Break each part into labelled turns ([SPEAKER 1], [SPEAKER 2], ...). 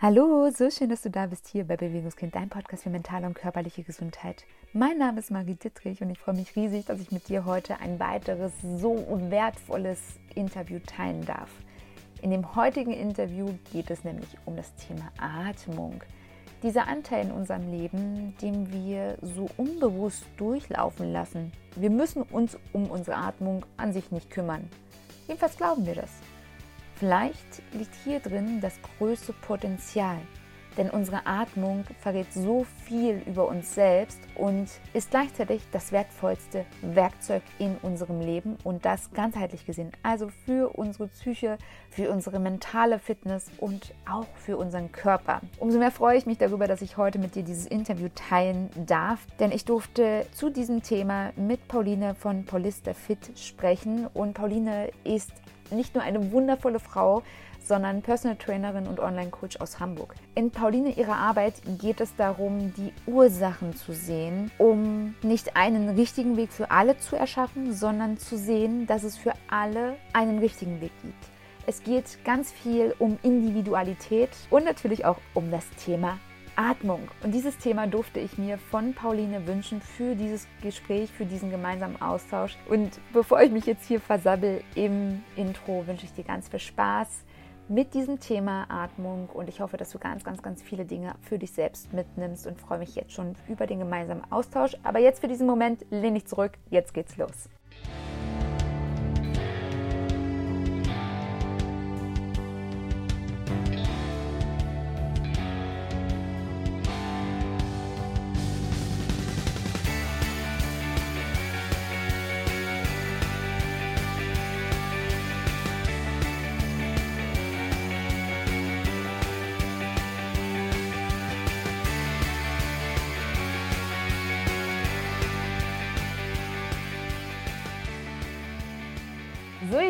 [SPEAKER 1] Hallo, so schön, dass du da bist hier bei Bewegungskind, dein Podcast für mentale und körperliche Gesundheit. Mein Name ist Marie Dittrich und ich freue mich riesig, dass ich mit dir heute ein weiteres so wertvolles Interview teilen darf. In dem heutigen Interview geht es nämlich um das Thema Atmung. Dieser Anteil in unserem Leben, den wir so unbewusst durchlaufen lassen. Wir müssen uns um unsere Atmung an sich nicht kümmern. Jedenfalls glauben wir das. Vielleicht liegt hier drin das größte Potenzial, denn unsere Atmung verrät so viel über uns selbst und ist gleichzeitig das wertvollste Werkzeug in unserem Leben und das ganzheitlich gesehen, also für unsere Psyche, für unsere mentale Fitness und auch für unseren Körper. Umso mehr freue ich mich darüber, dass ich heute mit dir dieses Interview teilen darf, denn ich durfte zu diesem Thema mit Pauline von Polista Fit sprechen und Pauline ist nicht nur eine wundervolle Frau, sondern Personal Trainerin und Online-Coach aus Hamburg. In Pauline ihrer Arbeit geht es darum, die Ursachen zu sehen, um nicht einen richtigen Weg für alle zu erschaffen, sondern zu sehen, dass es für alle einen richtigen Weg gibt. Es geht ganz viel um Individualität und natürlich auch um das Thema Atmung. Und dieses Thema durfte ich mir von Pauline wünschen für dieses Gespräch, für diesen gemeinsamen Austausch. Und bevor ich mich jetzt hier versabbel im Intro, wünsche ich dir ganz viel Spaß mit diesem Thema Atmung und ich hoffe, dass du ganz, ganz, ganz viele Dinge für dich selbst mitnimmst und freue mich jetzt schon über den gemeinsamen Austausch. Aber jetzt für diesen Moment lehne ich zurück, jetzt geht's los.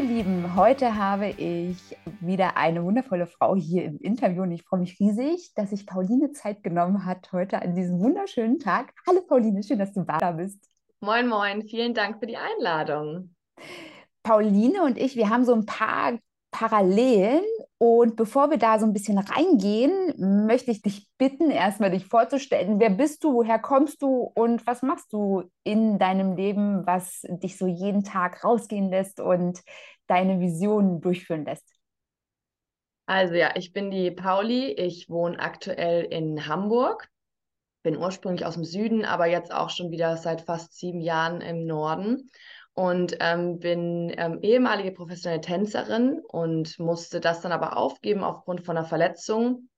[SPEAKER 1] Lieben, heute habe ich wieder eine wundervolle Frau hier im Interview und ich freue mich riesig, dass sich Pauline Zeit genommen hat heute an diesem wunderschönen Tag. Hallo Pauline, schön, dass du da bist.
[SPEAKER 2] Moin, moin, vielen Dank für die Einladung.
[SPEAKER 1] Pauline und ich, wir haben so ein paar Parallelen. Und bevor wir da so ein bisschen reingehen, möchte ich dich bitten, erstmal dich vorzustellen. Wer bist du, woher kommst du und was machst du in deinem Leben, was dich so jeden Tag rausgehen lässt und deine Visionen durchführen lässt?
[SPEAKER 2] Also ja, ich bin die Pauli. Ich wohne aktuell in Hamburg. Bin ursprünglich aus dem Süden, aber jetzt auch schon wieder seit fast sieben Jahren im Norden und ähm, bin ähm, ehemalige professionelle Tänzerin und musste das dann aber aufgeben aufgrund von einer Verletzung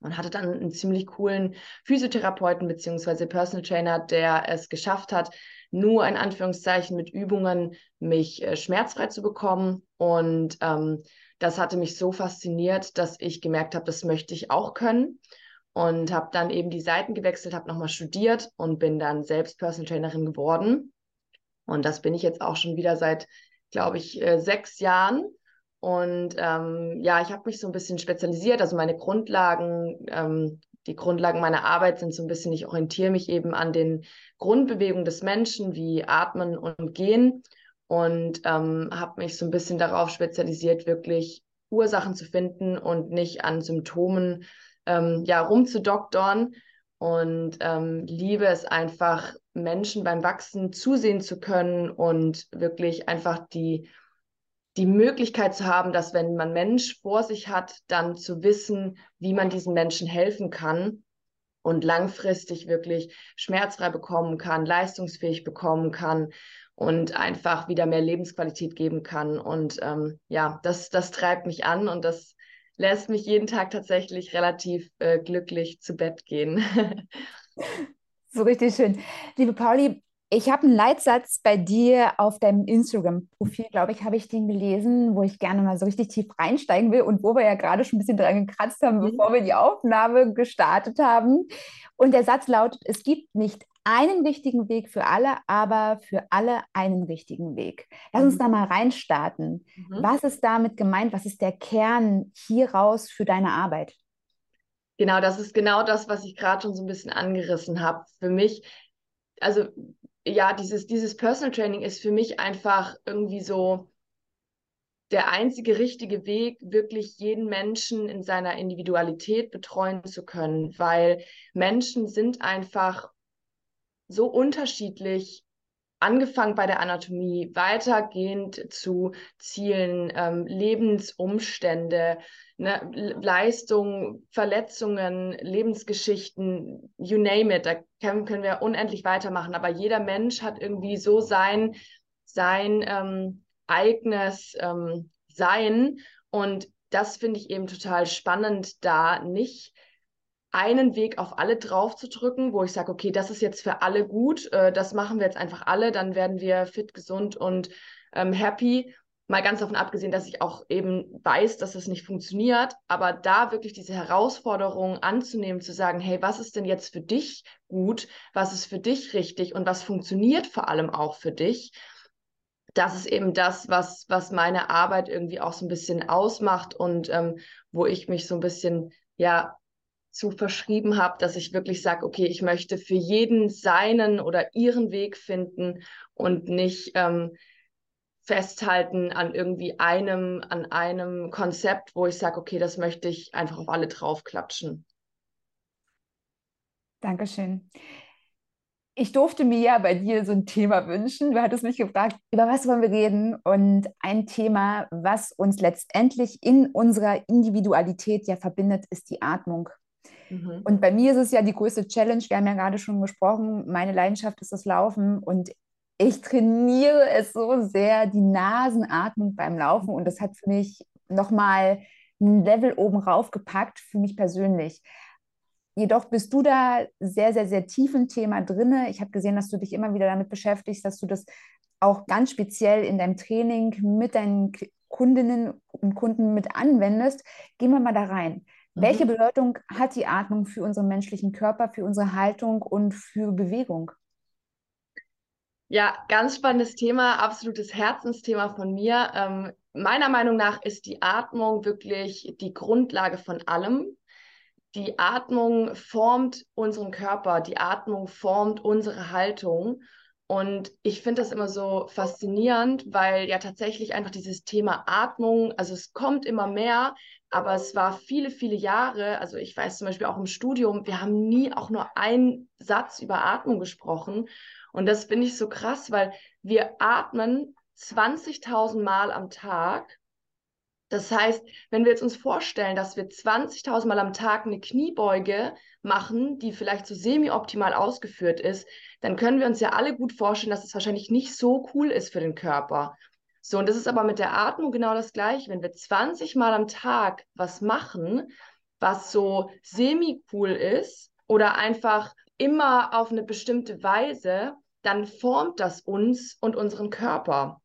[SPEAKER 2] und hatte dann einen ziemlich coolen Physiotherapeuten bzw. Personal Trainer, der es geschafft hat, nur in Anführungszeichen mit Übungen mich äh, schmerzfrei zu bekommen. Und ähm, das hatte mich so fasziniert, dass ich gemerkt habe, das möchte ich auch können. Und habe dann eben die Seiten gewechselt, habe nochmal studiert und bin dann selbst Personal Trainerin geworden und das bin ich jetzt auch schon wieder seit, glaube ich, äh, sechs Jahren. Und ähm, ja, ich habe mich so ein bisschen spezialisiert. Also meine Grundlagen, ähm, die Grundlagen meiner Arbeit sind so ein bisschen, ich orientiere mich eben an den Grundbewegungen des Menschen, wie Atmen und Gehen. Und ähm, habe mich so ein bisschen darauf spezialisiert, wirklich Ursachen zu finden und nicht an Symptomen ähm, ja, rumzudoktern. Und ähm, liebe es einfach, Menschen beim Wachsen zusehen zu können und wirklich einfach die, die Möglichkeit zu haben, dass wenn man Mensch vor sich hat, dann zu wissen, wie man diesen Menschen helfen kann und langfristig wirklich schmerzfrei bekommen kann, leistungsfähig bekommen kann und einfach wieder mehr Lebensqualität geben kann. Und ähm, ja, das, das treibt mich an und das lässt mich jeden Tag tatsächlich relativ äh, glücklich zu Bett gehen.
[SPEAKER 1] So richtig schön. Liebe Pauli, ich habe einen Leitsatz bei dir auf deinem Instagram-Profil, glaube ich, habe ich den gelesen, wo ich gerne mal so richtig tief reinsteigen will und wo wir ja gerade schon ein bisschen dran gekratzt haben, mhm. bevor wir die Aufnahme gestartet haben. Und der Satz lautet, es gibt nicht einen richtigen Weg für alle, aber für alle einen richtigen Weg. Lass uns mhm. da mal reinstarten. Mhm. Was ist damit gemeint? Was ist der Kern hieraus für deine Arbeit?
[SPEAKER 2] Genau, das ist genau das, was ich gerade schon so ein bisschen angerissen habe. Für mich, also ja, dieses, dieses Personal Training ist für mich einfach irgendwie so der einzige richtige Weg, wirklich jeden Menschen in seiner Individualität betreuen zu können, weil Menschen sind einfach so unterschiedlich angefangen bei der Anatomie, weitergehend zu Zielen, ähm, Lebensumstände, ne, Leistung, Verletzungen, Lebensgeschichten, you name it, da können, können wir unendlich weitermachen. Aber jeder Mensch hat irgendwie so sein, sein ähm, eigenes ähm, Sein. Und das finde ich eben total spannend, da nicht einen Weg auf alle drauf zu drücken, wo ich sage, okay, das ist jetzt für alle gut, äh, das machen wir jetzt einfach alle, dann werden wir fit, gesund und ähm, happy. Mal ganz davon abgesehen, dass ich auch eben weiß, dass das nicht funktioniert, aber da wirklich diese Herausforderung anzunehmen, zu sagen, hey, was ist denn jetzt für dich gut, was ist für dich richtig und was funktioniert vor allem auch für dich, das ist eben das, was, was meine Arbeit irgendwie auch so ein bisschen ausmacht und ähm, wo ich mich so ein bisschen, ja, zu verschrieben habe, dass ich wirklich sage, okay, ich möchte für jeden seinen oder ihren Weg finden und nicht ähm, festhalten an irgendwie einem, an einem Konzept, wo ich sage, okay, das möchte ich einfach auf alle draufklatschen.
[SPEAKER 1] Dankeschön. Ich durfte mir ja bei dir so ein Thema wünschen. Du hattest mich gefragt, über was wollen wir reden? Und ein Thema, was uns letztendlich in unserer Individualität ja verbindet, ist die Atmung. Mhm. Und bei mir ist es ja die größte Challenge. Wir haben ja gerade schon gesprochen, meine Leidenschaft ist das Laufen und ich trainiere es so sehr, die Nasenatmung beim Laufen. Und das hat für mich nochmal ein Level oben rauf gepackt, für mich persönlich. Jedoch bist du da sehr, sehr, sehr tief im Thema drin. Ich habe gesehen, dass du dich immer wieder damit beschäftigst, dass du das auch ganz speziell in deinem Training mit deinen Kundinnen und Kunden mit anwendest. Gehen wir mal da rein. Welche mhm. Bedeutung hat die Atmung für unseren menschlichen Körper, für unsere Haltung und für Bewegung?
[SPEAKER 2] Ja, ganz spannendes Thema, absolutes Herzensthema von mir. Ähm, meiner Meinung nach ist die Atmung wirklich die Grundlage von allem. Die Atmung formt unseren Körper, die Atmung formt unsere Haltung. Und ich finde das immer so faszinierend, weil ja tatsächlich einfach dieses Thema Atmung, also es kommt immer mehr, aber es war viele, viele Jahre, also ich weiß zum Beispiel auch im Studium, wir haben nie auch nur einen Satz über Atmung gesprochen. Und das finde ich so krass, weil wir atmen 20.000 Mal am Tag. Das heißt, wenn wir jetzt uns vorstellen, dass wir 20.000 Mal am Tag eine Kniebeuge machen, die vielleicht so semi-optimal ausgeführt ist, dann können wir uns ja alle gut vorstellen, dass es wahrscheinlich nicht so cool ist für den Körper. So, und das ist aber mit der Atmung genau das Gleiche. Wenn wir 20 Mal am Tag was machen, was so semi-cool ist oder einfach immer auf eine bestimmte Weise, dann formt das uns und unseren Körper.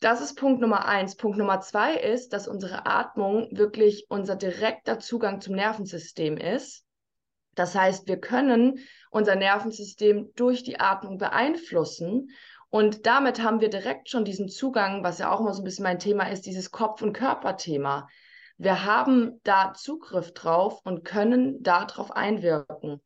[SPEAKER 2] Das ist Punkt Nummer eins. Punkt Nummer zwei ist, dass unsere Atmung wirklich unser direkter Zugang zum Nervensystem ist. Das heißt, wir können unser Nervensystem durch die Atmung beeinflussen und damit haben wir direkt schon diesen Zugang, was ja auch immer so ein bisschen mein Thema ist, dieses Kopf- und Körperthema. Wir haben da Zugriff drauf und können darauf einwirken.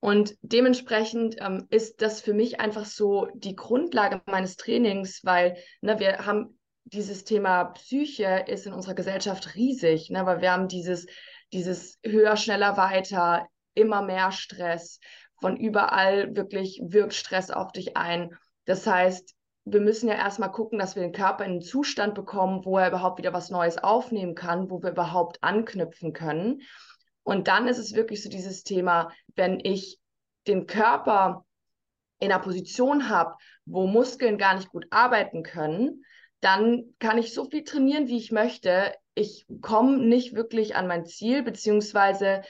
[SPEAKER 2] Und dementsprechend ähm, ist das für mich einfach so die Grundlage meines Trainings, weil ne, wir haben dieses Thema Psyche ist in unserer Gesellschaft riesig, ne, weil wir haben dieses, dieses höher, schneller, weiter, immer mehr Stress. Von überall wirklich wirkt Stress auf dich ein. Das heißt, wir müssen ja erstmal gucken, dass wir den Körper in einen Zustand bekommen, wo er überhaupt wieder was Neues aufnehmen kann, wo wir überhaupt anknüpfen können. Und dann ist es wirklich so dieses Thema, wenn ich den Körper in einer Position habe, wo Muskeln gar nicht gut arbeiten können, dann kann ich so viel trainieren, wie ich möchte. Ich komme nicht wirklich an mein Ziel, beziehungsweise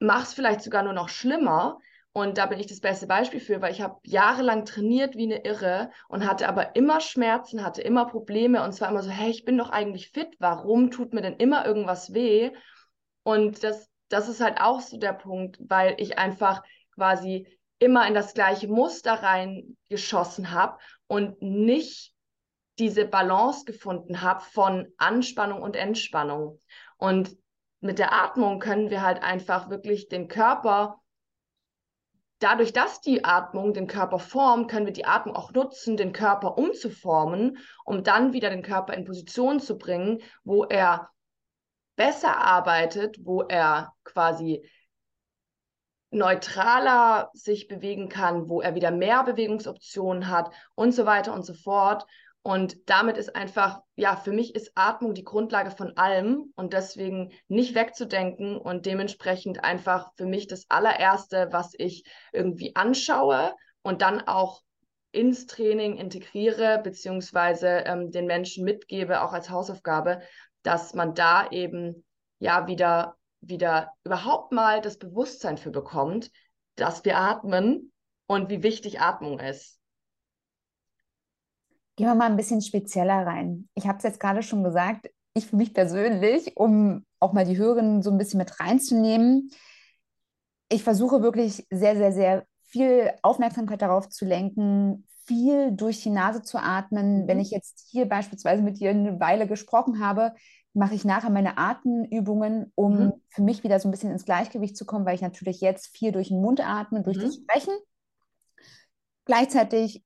[SPEAKER 2] mache es vielleicht sogar nur noch schlimmer, und da bin ich das beste Beispiel für, weil ich habe jahrelang trainiert wie eine Irre und hatte aber immer Schmerzen, hatte immer Probleme und zwar immer so, hey, ich bin doch eigentlich fit, warum tut mir denn immer irgendwas weh? Und das, das ist halt auch so der Punkt, weil ich einfach quasi immer in das gleiche Muster reingeschossen habe und nicht diese Balance gefunden habe von Anspannung und Entspannung. Und mit der Atmung können wir halt einfach wirklich den Körper dadurch, dass die Atmung den Körper formt, können wir die Atmung auch nutzen, den Körper umzuformen, um dann wieder den Körper in Position zu bringen, wo er besser arbeitet, wo er quasi neutraler sich bewegen kann, wo er wieder mehr Bewegungsoptionen hat und so weiter und so fort. Und damit ist einfach, ja, für mich ist Atmung die Grundlage von allem und deswegen nicht wegzudenken und dementsprechend einfach für mich das allererste, was ich irgendwie anschaue und dann auch ins Training integriere, beziehungsweise ähm, den Menschen mitgebe, auch als Hausaufgabe, dass man da eben ja wieder, wieder überhaupt mal das Bewusstsein für bekommt, dass wir atmen und wie wichtig Atmung ist.
[SPEAKER 1] Gehen wir mal ein bisschen spezieller rein. Ich habe es jetzt gerade schon gesagt, ich für mich persönlich, um auch mal die Hörerinnen so ein bisschen mit reinzunehmen, ich versuche wirklich sehr, sehr, sehr viel Aufmerksamkeit darauf zu lenken, viel durch die Nase zu atmen. Mhm. Wenn ich jetzt hier beispielsweise mit dir eine Weile gesprochen habe, mache ich nachher meine Atemübungen, um mhm. für mich wieder so ein bisschen ins Gleichgewicht zu kommen, weil ich natürlich jetzt viel durch den Mund atme, durch mhm. das Sprechen. Gleichzeitig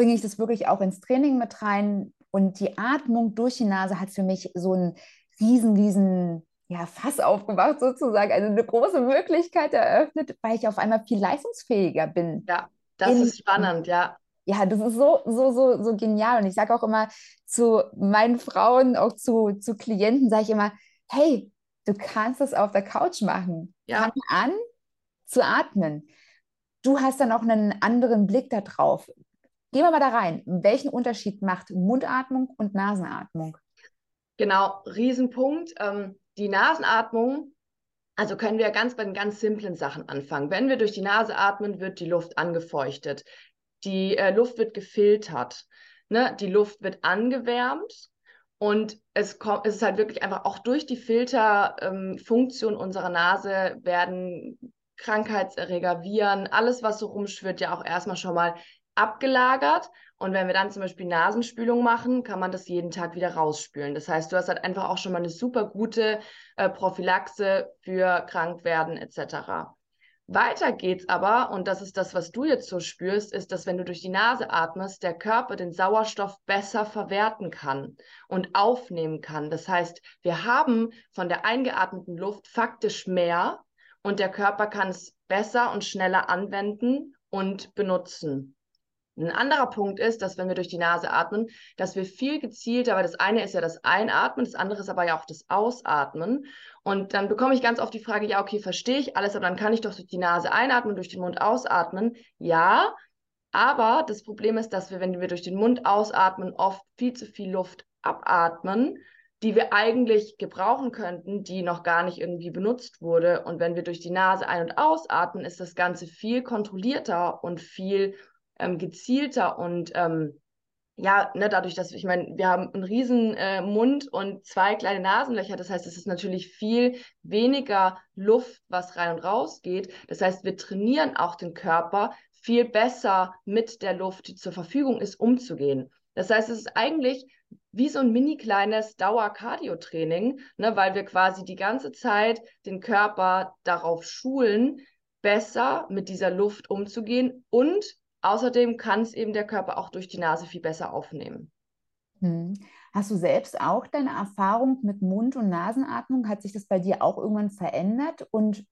[SPEAKER 1] bringe ich das wirklich auch ins Training mit rein. Und die Atmung durch die Nase hat für mich so einen riesen, riesen ja, Fass aufgemacht sozusagen, also eine große Möglichkeit eröffnet, weil ich auf einmal viel leistungsfähiger bin.
[SPEAKER 2] Ja, das in, ist spannend, ja.
[SPEAKER 1] Ja, das ist so, so, so, so genial. Und ich sage auch immer zu meinen Frauen, auch zu, zu Klienten, sage ich immer, hey, du kannst es auf der Couch machen. Ja. Fang an zu atmen. Du hast dann auch einen anderen Blick darauf. Gehen wir mal da rein. Welchen Unterschied macht Mundatmung und Nasenatmung?
[SPEAKER 2] Genau, Riesenpunkt. Ähm, die Nasenatmung, also können wir ganz bei den ganz simplen Sachen anfangen. Wenn wir durch die Nase atmen, wird die Luft angefeuchtet. Die äh, Luft wird gefiltert. Ne? Die Luft wird angewärmt. Und es, kommt, es ist halt wirklich einfach auch durch die Filterfunktion ähm, unserer Nase werden Krankheitserreger, Viren, alles, was so rumschwirrt, ja auch erstmal schon mal abgelagert. Und wenn wir dann zum Beispiel Nasenspülung machen, kann man das jeden Tag wieder rausspülen. Das heißt, du hast halt einfach auch schon mal eine super gute äh, Prophylaxe für Krankwerden etc. Weiter geht's aber, und das ist das, was du jetzt so spürst, ist, dass wenn du durch die Nase atmest, der Körper den Sauerstoff besser verwerten kann und aufnehmen kann. Das heißt, wir haben von der eingeatmeten Luft faktisch mehr und der Körper kann es besser und schneller anwenden und benutzen. Ein anderer Punkt ist, dass wenn wir durch die Nase atmen, dass wir viel gezielter, weil das eine ist ja das Einatmen, das andere ist aber ja auch das Ausatmen. Und dann bekomme ich ganz oft die Frage, ja, okay, verstehe ich alles, aber dann kann ich doch durch die Nase einatmen, durch den Mund ausatmen. Ja, aber das Problem ist, dass wir, wenn wir durch den Mund ausatmen, oft viel zu viel Luft abatmen, die wir eigentlich gebrauchen könnten, die noch gar nicht irgendwie benutzt wurde. Und wenn wir durch die Nase ein- und ausatmen, ist das Ganze viel kontrollierter und viel ähm, gezielter und ähm, ja, ne, dadurch, dass ich meine, wir haben einen riesen äh, Mund und zwei kleine Nasenlöcher. Das heißt, es ist natürlich viel weniger Luft, was rein und raus geht. Das heißt, wir trainieren auch den Körper viel besser mit der Luft, die zur Verfügung ist, umzugehen. Das heißt, es ist eigentlich wie so ein mini kleines Dauer-Cardio-Training, ne, weil wir quasi die ganze Zeit den Körper darauf schulen, besser mit dieser Luft umzugehen und Außerdem kann es eben der Körper auch durch die Nase viel besser aufnehmen.
[SPEAKER 1] Hm. Hast du selbst auch deine Erfahrung mit Mund- und Nasenatmung? Hat sich das bei dir auch irgendwann verändert? Und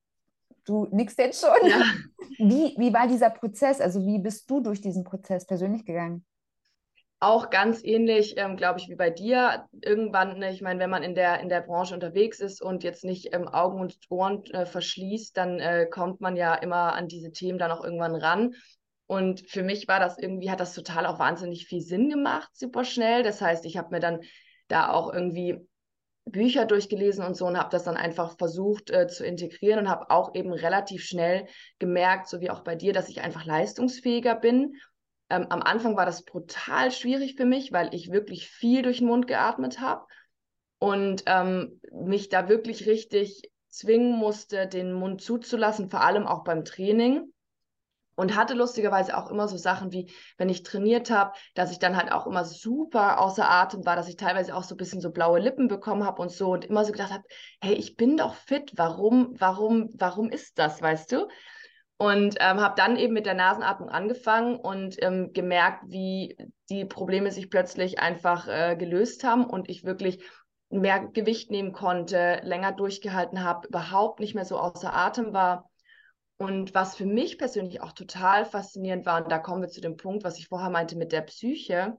[SPEAKER 1] du nickst jetzt schon. Ja. Wie, wie war dieser Prozess? Also wie bist du durch diesen Prozess persönlich gegangen?
[SPEAKER 2] Auch ganz ähnlich, ähm, glaube ich, wie bei dir. Irgendwann, ne, ich meine, wenn man in der, in der Branche unterwegs ist und jetzt nicht ähm, Augen und Ohren äh, verschließt, dann äh, kommt man ja immer an diese Themen dann auch irgendwann ran. Und für mich war das irgendwie, hat das total auch wahnsinnig viel Sinn gemacht, super schnell. Das heißt, ich habe mir dann da auch irgendwie Bücher durchgelesen und so und habe das dann einfach versucht äh, zu integrieren und habe auch eben relativ schnell gemerkt, so wie auch bei dir, dass ich einfach leistungsfähiger bin. Ähm, am Anfang war das brutal schwierig für mich, weil ich wirklich viel durch den Mund geatmet habe und ähm, mich da wirklich richtig zwingen musste, den Mund zuzulassen, vor allem auch beim Training und hatte lustigerweise auch immer so Sachen wie, wenn ich trainiert habe, dass ich dann halt auch immer super außer Atem war, dass ich teilweise auch so ein bisschen so blaue Lippen bekommen habe und so und immer so gedacht habe, hey, ich bin doch fit, warum, warum, warum ist das, weißt du? Und ähm, habe dann eben mit der Nasenatmung angefangen und ähm, gemerkt, wie die Probleme sich plötzlich einfach äh, gelöst haben und ich wirklich mehr Gewicht nehmen konnte, länger durchgehalten habe, überhaupt nicht mehr so außer Atem war. Und was für mich persönlich auch total faszinierend war, und da kommen wir zu dem Punkt, was ich vorher meinte mit der Psyche,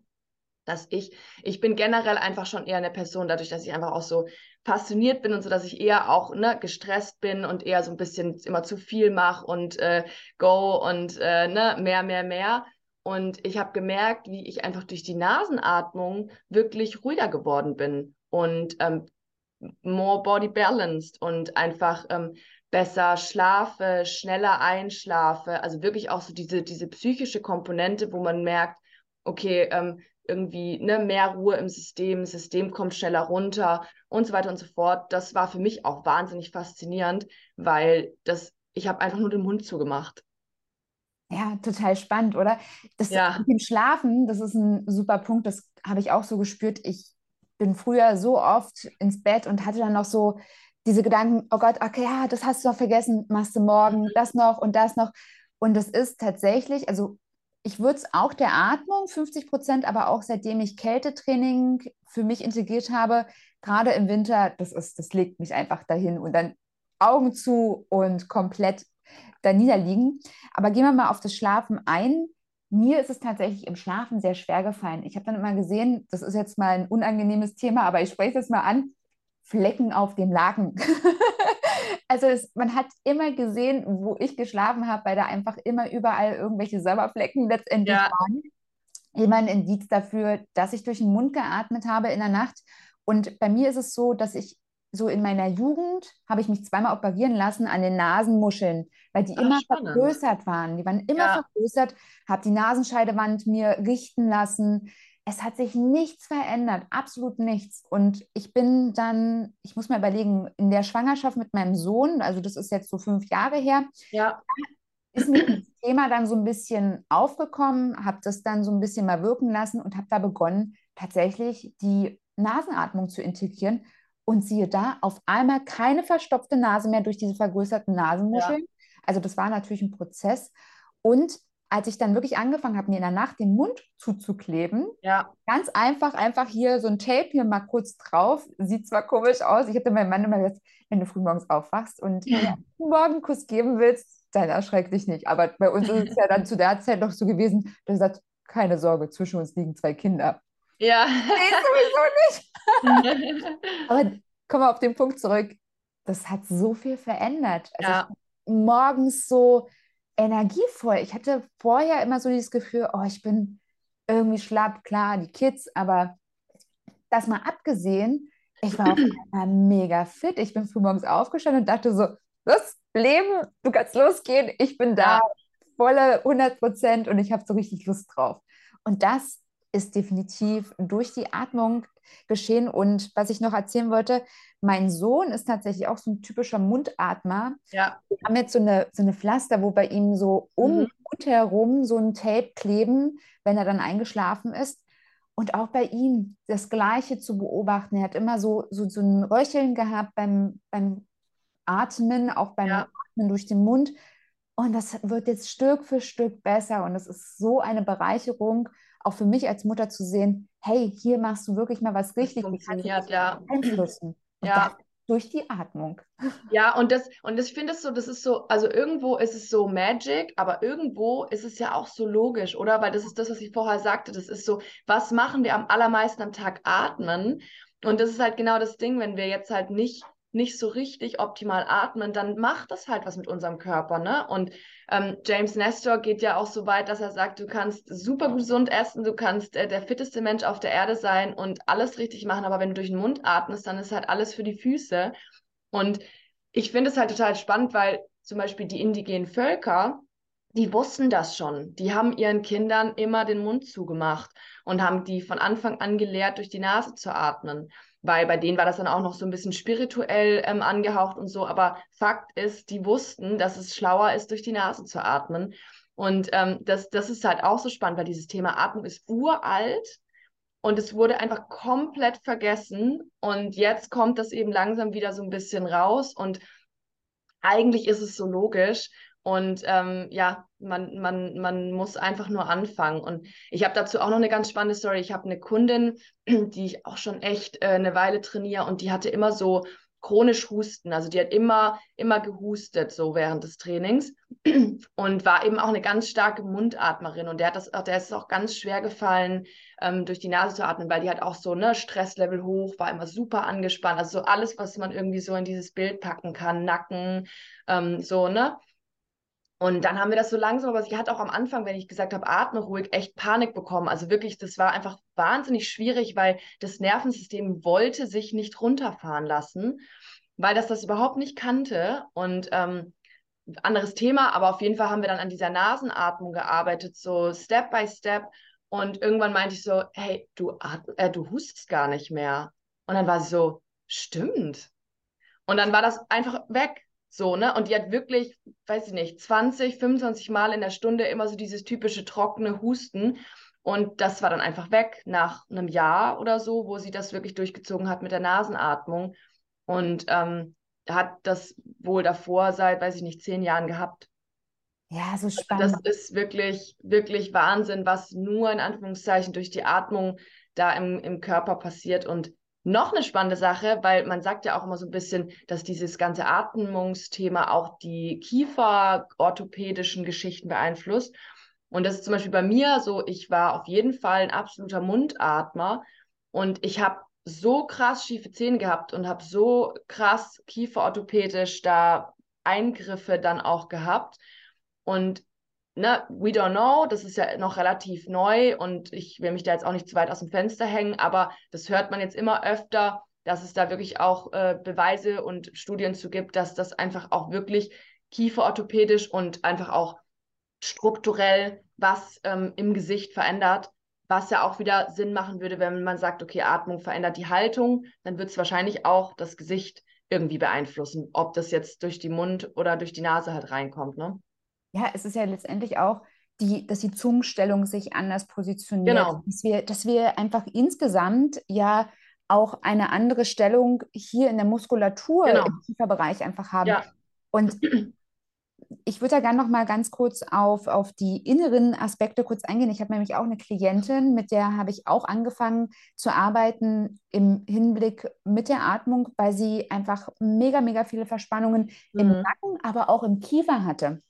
[SPEAKER 2] dass ich, ich bin generell einfach schon eher eine Person, dadurch, dass ich einfach auch so passioniert bin und so, dass ich eher auch ne, gestresst bin und eher so ein bisschen immer zu viel mache und äh, go und äh, ne, mehr, mehr, mehr. Und ich habe gemerkt, wie ich einfach durch die Nasenatmung wirklich ruhiger geworden bin und ähm, more body balanced und einfach ähm, besser schlafe, schneller einschlafe. Also wirklich auch so diese, diese psychische Komponente, wo man merkt, okay, ähm, irgendwie ne, mehr Ruhe im System, das System kommt schneller runter und so weiter und so fort. Das war für mich auch wahnsinnig faszinierend, weil das, ich habe einfach nur den Mund zugemacht.
[SPEAKER 1] Ja, total spannend, oder? Das ja. mit dem Schlafen, das ist ein super Punkt, das habe ich auch so gespürt. Ich bin früher so oft ins Bett und hatte dann noch so diese Gedanken, oh Gott, okay, ja, das hast du noch vergessen, machst du morgen mhm. das noch und das noch. Und das ist tatsächlich, also ich würde es auch der Atmung 50 Prozent, aber auch seitdem ich Kältetraining für mich integriert habe, gerade im Winter, das ist, das legt mich einfach dahin und dann Augen zu und komplett da niederliegen. Aber gehen wir mal auf das Schlafen ein. Mir ist es tatsächlich im Schlafen sehr schwer gefallen. Ich habe dann immer gesehen, das ist jetzt mal ein unangenehmes Thema, aber ich spreche es mal an. Flecken auf dem Laken. also es, man hat immer gesehen, wo ich geschlafen habe, weil da einfach immer überall irgendwelche Sommerflecken letztendlich ja. waren. Immer ein Indiz dafür, dass ich durch den Mund geatmet habe in der Nacht. Und bei mir ist es so, dass ich so in meiner Jugend habe ich mich zweimal operieren lassen an den Nasenmuscheln, weil die Ach, immer spannend. vergrößert waren. Die waren immer ja. vergrößert, habe die Nasenscheidewand mir richten lassen es hat sich nichts verändert, absolut nichts. Und ich bin dann, ich muss mal überlegen, in der Schwangerschaft mit meinem Sohn, also das ist jetzt so fünf Jahre her,
[SPEAKER 2] ja.
[SPEAKER 1] ist mir das Thema dann so ein bisschen aufgekommen, habe das dann so ein bisschen mal wirken lassen und habe da begonnen, tatsächlich die Nasenatmung zu integrieren. Und siehe da, auf einmal keine verstopfte Nase mehr durch diese vergrößerten Nasenmuscheln. Ja. Also das war natürlich ein Prozess. Und als ich dann wirklich angefangen habe, mir in der Nacht den Mund zuzukleben,
[SPEAKER 2] ja.
[SPEAKER 1] ganz einfach, einfach hier so ein Tape hier mal kurz drauf, sieht zwar komisch aus, ich hatte meinem Mann immer gesagt, wenn du frühmorgens aufwachst und ja. einen Morgenkuss geben willst, dann erschreck dich nicht. Aber bei uns ist es ja dann zu der Zeit doch so gewesen, dass er sagt, keine Sorge, zwischen uns liegen zwei Kinder.
[SPEAKER 2] Ja.
[SPEAKER 1] Nee, sowieso nicht. Aber kommen wir auf den Punkt zurück. Das hat so viel verändert. Also ja. morgens so energievoll. Ich hatte vorher immer so dieses Gefühl, oh, ich bin irgendwie schlapp, klar, die Kids, aber das mal abgesehen, ich war auf einmal mega fit. Ich bin frühmorgens aufgestanden und dachte so, das Leben, du kannst losgehen, ich bin da, volle 100 Prozent und ich habe so richtig Lust drauf. Und das ist definitiv durch die Atmung geschehen. Und was ich noch erzählen wollte, mein Sohn ist tatsächlich auch so ein typischer Mundatmer.
[SPEAKER 2] Ja.
[SPEAKER 1] Wir haben jetzt so eine, so eine Pflaster, wo bei ihm so um mhm. Mund herum so ein Tape kleben, wenn er dann eingeschlafen ist. Und auch bei ihm das Gleiche zu beobachten. Er hat immer so, so, so ein Röcheln gehabt beim, beim Atmen, auch beim ja. Atmen durch den Mund. Und das wird jetzt Stück für Stück besser. Und es ist so eine Bereicherung auch für mich als Mutter zu sehen, hey, hier machst du wirklich mal was richtig.
[SPEAKER 2] Das funktioniert, ja.
[SPEAKER 1] Einflussen.
[SPEAKER 2] ja.
[SPEAKER 1] durch die Atmung.
[SPEAKER 2] Ja, und das, und das, ich finde es so, das ist so, also irgendwo ist es so Magic, aber irgendwo ist es ja auch so logisch, oder? Weil das ist das, was ich vorher sagte, das ist so, was machen wir am allermeisten am Tag? Atmen. Und das ist halt genau das Ding, wenn wir jetzt halt nicht nicht so richtig optimal atmen, dann macht das halt was mit unserem Körper, ne? Und ähm, James Nestor geht ja auch so weit, dass er sagt, du kannst super gesund essen, du kannst äh, der fitteste Mensch auf der Erde sein und alles richtig machen, aber wenn du durch den Mund atmest, dann ist halt alles für die Füße. Und ich finde es halt total spannend, weil zum Beispiel die indigenen Völker, die wussten das schon. Die haben ihren Kindern immer den Mund zugemacht und haben die von Anfang an gelehrt, durch die Nase zu atmen weil bei denen war das dann auch noch so ein bisschen spirituell ähm, angehaucht und so. Aber Fakt ist, die wussten, dass es schlauer ist, durch die Nase zu atmen. Und ähm, das, das ist halt auch so spannend, weil dieses Thema Atmung ist uralt und es wurde einfach komplett vergessen. Und jetzt kommt das eben langsam wieder so ein bisschen raus. Und eigentlich ist es so logisch. Und ähm, ja, man, man, man muss einfach nur anfangen. Und ich habe dazu auch noch eine ganz spannende Story. Ich habe eine Kundin, die ich auch schon echt äh, eine Weile trainiere und die hatte immer so chronisch Husten. Also die hat immer, immer gehustet so während des Trainings und war eben auch eine ganz starke Mundatmerin. Und der hat das, der ist es auch ganz schwer gefallen, ähm, durch die Nase zu atmen, weil die hat auch so ne Stresslevel hoch, war immer super angespannt. Also so alles, was man irgendwie so in dieses Bild packen kann, Nacken, ähm, so ne. Und dann haben wir das so langsam, aber sie hat auch am Anfang, wenn ich gesagt habe, atme ruhig, echt Panik bekommen. Also wirklich, das war einfach wahnsinnig schwierig, weil das Nervensystem wollte sich nicht runterfahren lassen, weil das das überhaupt nicht kannte. Und ähm, anderes Thema, aber auf jeden Fall haben wir dann an dieser Nasenatmung gearbeitet, so Step by Step. Und irgendwann meinte ich so, hey, du, äh, du hustest gar nicht mehr. Und dann war sie so, stimmt. Und dann war das einfach weg. So, ne? Und die hat wirklich, weiß ich nicht, 20, 25 Mal in der Stunde immer so dieses typische trockene Husten. Und das war dann einfach weg nach einem Jahr oder so, wo sie das wirklich durchgezogen hat mit der Nasenatmung. Und ähm, hat das wohl davor seit, weiß ich nicht, zehn Jahren gehabt.
[SPEAKER 1] Ja, so spannend.
[SPEAKER 2] Das ist wirklich, wirklich Wahnsinn, was nur in Anführungszeichen durch die Atmung da im, im Körper passiert. Und noch eine spannende Sache, weil man sagt ja auch immer so ein bisschen, dass dieses ganze Atmungsthema auch die kieferorthopädischen Geschichten beeinflusst. Und das ist zum Beispiel bei mir so, ich war auf jeden Fall ein absoluter Mundatmer und ich habe so krass schiefe Zähne gehabt und habe so krass kieferorthopädisch da Eingriffe dann auch gehabt. Und ne, we don't know, das ist ja noch relativ neu und ich will mich da jetzt auch nicht zu weit aus dem Fenster hängen, aber das hört man jetzt immer öfter, dass es da wirklich auch äh, Beweise und Studien zu gibt, dass das einfach auch wirklich kieferorthopädisch und einfach auch strukturell was ähm, im Gesicht verändert, was ja auch wieder Sinn machen würde, wenn man sagt, okay, Atmung verändert die Haltung, dann wird es wahrscheinlich auch das Gesicht irgendwie beeinflussen, ob das jetzt durch die Mund oder durch die Nase halt reinkommt, ne?
[SPEAKER 1] Ja, es ist ja letztendlich auch, die, dass die Zungenstellung sich anders positioniert.
[SPEAKER 2] Genau.
[SPEAKER 1] Dass wir, dass wir einfach insgesamt ja auch eine andere Stellung hier in der Muskulatur genau. im Kieferbereich einfach haben. Ja. Und ich würde da gerne noch mal ganz kurz auf, auf die inneren Aspekte kurz eingehen. Ich habe nämlich auch eine Klientin, mit der habe ich auch angefangen zu arbeiten im Hinblick mit der Atmung, weil sie einfach mega, mega viele Verspannungen mhm. im Nacken, aber auch im Kiefer hatte.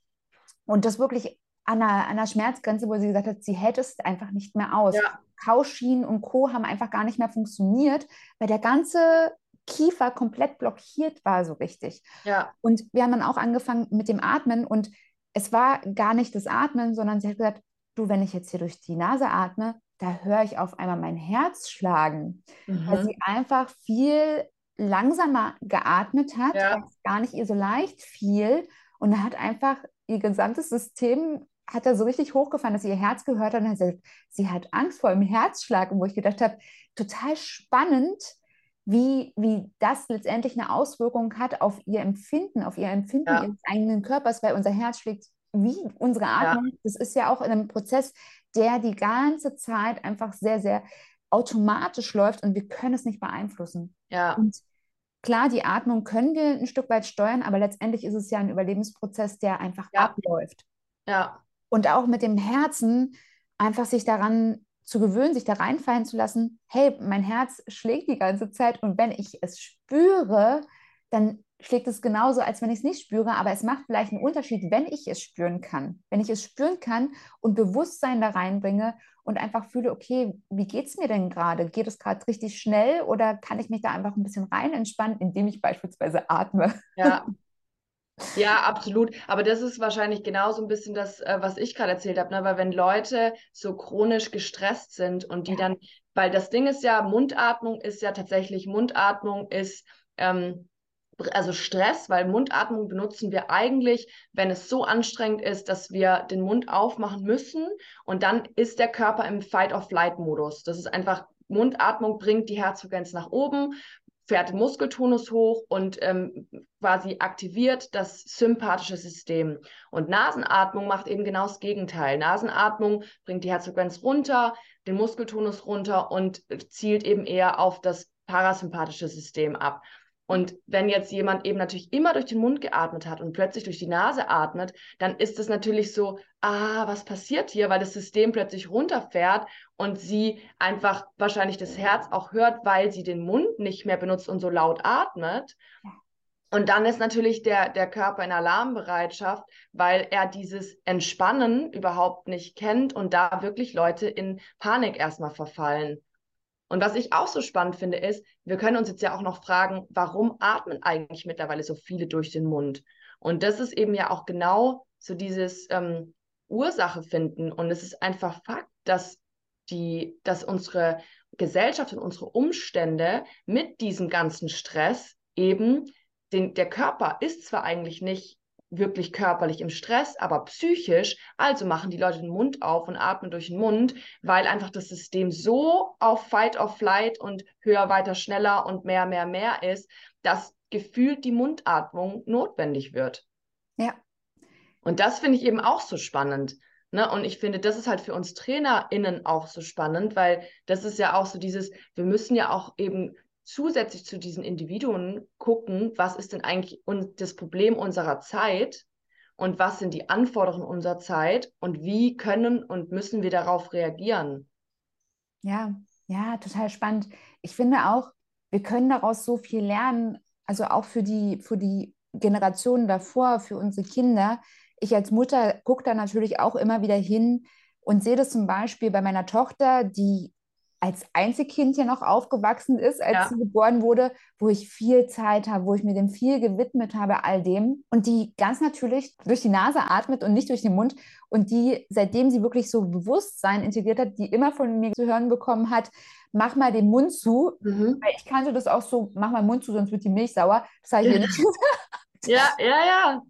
[SPEAKER 1] Und das wirklich an einer, an einer Schmerzgrenze, wo sie gesagt hat, sie hält es einfach nicht mehr aus. Ja. Kauschienen und Co. haben einfach gar nicht mehr funktioniert, weil der ganze Kiefer komplett blockiert war, so richtig.
[SPEAKER 2] Ja.
[SPEAKER 1] Und wir haben dann auch angefangen mit dem Atmen und es war gar nicht das Atmen, sondern sie hat gesagt, du, wenn ich jetzt hier durch die Nase atme, da höre ich auf einmal mein Herz schlagen, mhm. weil sie einfach viel langsamer geatmet hat, ja. gar nicht ihr so leicht fiel und hat einfach ihr gesamtes System hat da so richtig hochgefahren, dass sie ihr Herz gehört hat und hat gesagt, sie hat Angst vor dem Herzschlag. Und wo ich gedacht habe, total spannend, wie, wie das letztendlich eine Auswirkung hat auf ihr Empfinden, auf ihr Empfinden ja. ihres eigenen Körpers, weil unser Herz schlägt wie unsere Atmung. Ja. Das ist ja auch in einem Prozess, der die ganze Zeit einfach sehr, sehr automatisch läuft und wir können es nicht beeinflussen.
[SPEAKER 2] Ja.
[SPEAKER 1] Und klar, die Atmung können wir ein Stück weit steuern, aber letztendlich ist es ja ein Überlebensprozess, der einfach ja. abläuft.
[SPEAKER 2] Ja.
[SPEAKER 1] Und auch mit dem Herzen einfach sich daran zu gewöhnen, sich da reinfallen zu lassen, hey, mein Herz schlägt die ganze Zeit und wenn ich es spüre, dann schlägt es genauso, als wenn ich es nicht spüre, aber es macht vielleicht einen Unterschied, wenn ich es spüren kann. Wenn ich es spüren kann und Bewusstsein da reinbringe und einfach fühle, okay, wie geht es mir denn gerade? Geht es gerade richtig schnell oder kann ich mich da einfach ein bisschen rein entspannen, indem ich beispielsweise atme?
[SPEAKER 2] Ja. Ja, absolut. Aber das ist wahrscheinlich genauso ein bisschen das, äh, was ich gerade erzählt habe, ne? weil wenn Leute so chronisch gestresst sind und die ja. dann, weil das Ding ist ja, Mundatmung ist ja tatsächlich, Mundatmung ist ähm, also Stress, weil Mundatmung benutzen wir eigentlich, wenn es so anstrengend ist, dass wir den Mund aufmachen müssen und dann ist der Körper im Fight-of-Flight-Modus. Das ist einfach, Mundatmung bringt die Herzfrequenz nach oben, fährt den Muskeltonus hoch und ähm, quasi aktiviert das sympathische System. Und Nasenatmung macht eben genau das Gegenteil. Nasenatmung bringt die Herzfrequenz runter, den Muskeltonus runter und zielt eben eher auf das parasympathische System ab. Und wenn jetzt jemand eben natürlich immer durch den Mund geatmet hat und plötzlich durch die Nase atmet, dann ist es natürlich so, ah, was passiert hier, weil das System plötzlich runterfährt und sie einfach wahrscheinlich das Herz auch hört, weil sie den Mund nicht mehr benutzt und so laut atmet. Und dann ist natürlich der, der Körper in Alarmbereitschaft, weil er dieses Entspannen überhaupt nicht kennt und da wirklich Leute in Panik erstmal verfallen. Und was ich auch so spannend finde, ist, wir können uns jetzt ja auch noch fragen, warum atmen eigentlich mittlerweile so viele durch den Mund? Und das ist eben ja auch genau so dieses ähm, Ursache finden. Und es ist einfach Fakt, dass die, dass unsere Gesellschaft und unsere Umstände mit diesem ganzen Stress eben den, der Körper ist zwar eigentlich nicht wirklich körperlich im Stress, aber psychisch. Also machen die Leute den Mund auf und atmen durch den Mund, weil einfach das System so auf Fight or Flight und höher, weiter, schneller und mehr, mehr, mehr ist, dass gefühlt die Mundatmung notwendig wird.
[SPEAKER 1] Ja.
[SPEAKER 2] Und das finde ich eben auch so spannend. Ne? Und ich finde, das ist halt für uns TrainerInnen auch so spannend, weil das ist ja auch so dieses, wir müssen ja auch eben zusätzlich zu diesen Individuen gucken, was ist denn eigentlich das Problem unserer Zeit und was sind die Anforderungen unserer Zeit und wie können und müssen wir darauf reagieren.
[SPEAKER 1] Ja, ja, total spannend. Ich finde auch, wir können daraus so viel lernen, also auch für die, für die Generationen davor, für unsere Kinder. Ich als Mutter gucke da natürlich auch immer wieder hin und sehe das zum Beispiel bei meiner Tochter, die als Einzelkind ja noch aufgewachsen ist, als ja. sie geboren wurde, wo ich viel Zeit habe, wo ich mir dem viel gewidmet habe, all dem. Und die ganz natürlich durch die Nase atmet und nicht durch den Mund. Und die, seitdem sie wirklich so Bewusstsein integriert hat, die immer von mir zu hören bekommen hat, mach mal den Mund zu. Mhm. Weil ich kannte das auch so, mach mal den Mund zu, sonst wird die Milch sauer. Das habe ich ihr nicht gesagt.
[SPEAKER 2] Ja, ja, ja.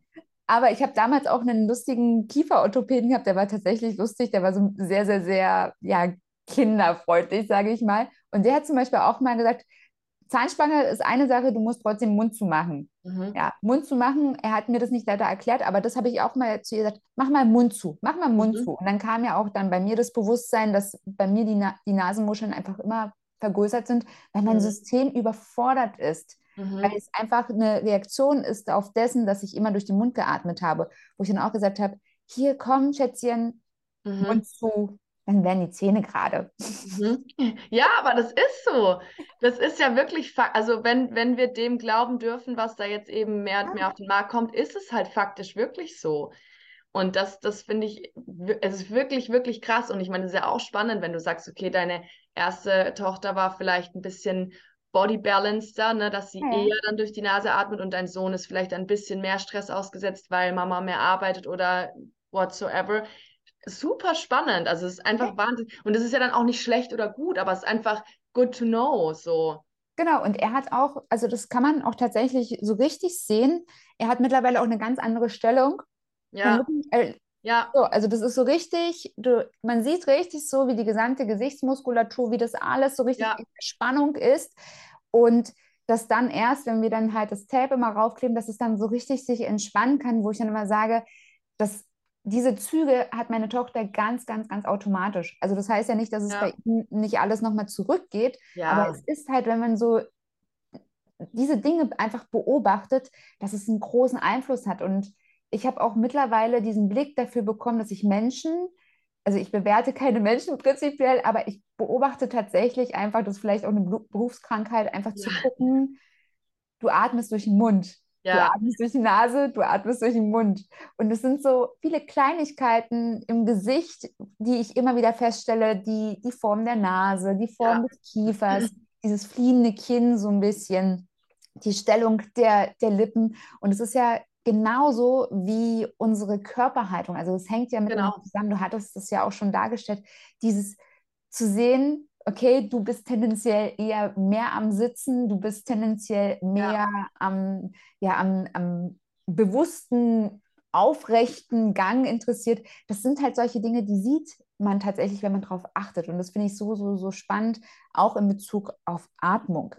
[SPEAKER 1] Aber ich habe damals auch einen lustigen Kieferorthopäden gehabt, der war tatsächlich lustig, der war so sehr, sehr, sehr, ja, kinderfreundlich, sage ich mal. Und der hat zum Beispiel auch mal gesagt, Zahnspange ist eine Sache, du musst trotzdem Mund zu machen. Mhm. Ja, Mund zu machen, er hat mir das nicht leider erklärt, aber das habe ich auch mal zu ihr gesagt, mach mal Mund zu, mach mal Mund mhm. zu. Und dann kam ja auch dann bei mir das Bewusstsein, dass bei mir die, Na die Nasenmuscheln einfach immer vergrößert sind, weil mein mhm. System überfordert ist. Mhm. Weil es einfach eine Reaktion ist auf dessen, dass ich immer durch den Mund geatmet habe. Wo ich dann auch gesagt habe, hier komm, Schätzchen, mhm. Mund zu, dann werden die Zähne gerade.
[SPEAKER 2] Mhm. Ja, aber das ist so. Das ist ja wirklich, also wenn, wenn wir dem glauben dürfen, was da jetzt eben mehr und mehr auf den Markt kommt, ist es halt faktisch wirklich so. Und das, das finde ich, es ist wirklich, wirklich krass. Und ich meine, es ist ja auch spannend, wenn du sagst, okay, deine erste Tochter war vielleicht ein bisschen Body Balancer, ne, dass sie ja. eher dann durch die Nase atmet und dein Sohn ist vielleicht ein bisschen mehr Stress ausgesetzt, weil Mama mehr arbeitet oder whatsoever super spannend. Also es ist einfach Wahnsinn. Und es ist ja dann auch nicht schlecht oder gut, aber es ist einfach good to know. So.
[SPEAKER 1] Genau, und er hat auch, also das kann man auch tatsächlich so richtig sehen. Er hat mittlerweile auch eine ganz andere Stellung.
[SPEAKER 2] Ja.
[SPEAKER 1] Äh, ja. So, also das ist so richtig, du, man sieht richtig so, wie die gesamte Gesichtsmuskulatur, wie das alles so richtig ja. in Spannung ist. Und dass dann erst, wenn wir dann halt das Tape immer raufkleben, dass es dann so richtig sich entspannen kann, wo ich dann immer sage, das diese Züge hat meine Tochter ganz, ganz, ganz automatisch. Also das heißt ja nicht, dass es ja. bei ihm nicht alles nochmal zurückgeht, ja. aber es ist halt, wenn man so diese Dinge einfach beobachtet, dass es einen großen Einfluss hat. Und ich habe auch mittlerweile diesen Blick dafür bekommen, dass ich Menschen, also ich bewerte keine Menschen prinzipiell, aber ich beobachte tatsächlich einfach, das ist vielleicht auch eine Berufskrankheit, einfach ja. zu gucken, du atmest durch den Mund. Ja. Du atmest durch die Nase, du atmest durch den Mund. Und es sind so viele Kleinigkeiten im Gesicht, die ich immer wieder feststelle, die, die Form der Nase, die Form ja. des Kiefers, dieses fliehende Kinn so ein bisschen, die Stellung der, der Lippen. Und es ist ja genauso wie unsere Körperhaltung. Also es hängt ja mit genau. zusammen. Du hattest das ja auch schon dargestellt, dieses zu sehen, okay, du bist tendenziell eher mehr am Sitzen, du bist tendenziell mehr ja. am, ja, am, am bewussten, aufrechten Gang interessiert. Das sind halt solche Dinge, die sieht man tatsächlich, wenn man darauf achtet. Und das finde ich so, so, so spannend, auch in Bezug auf Atmung.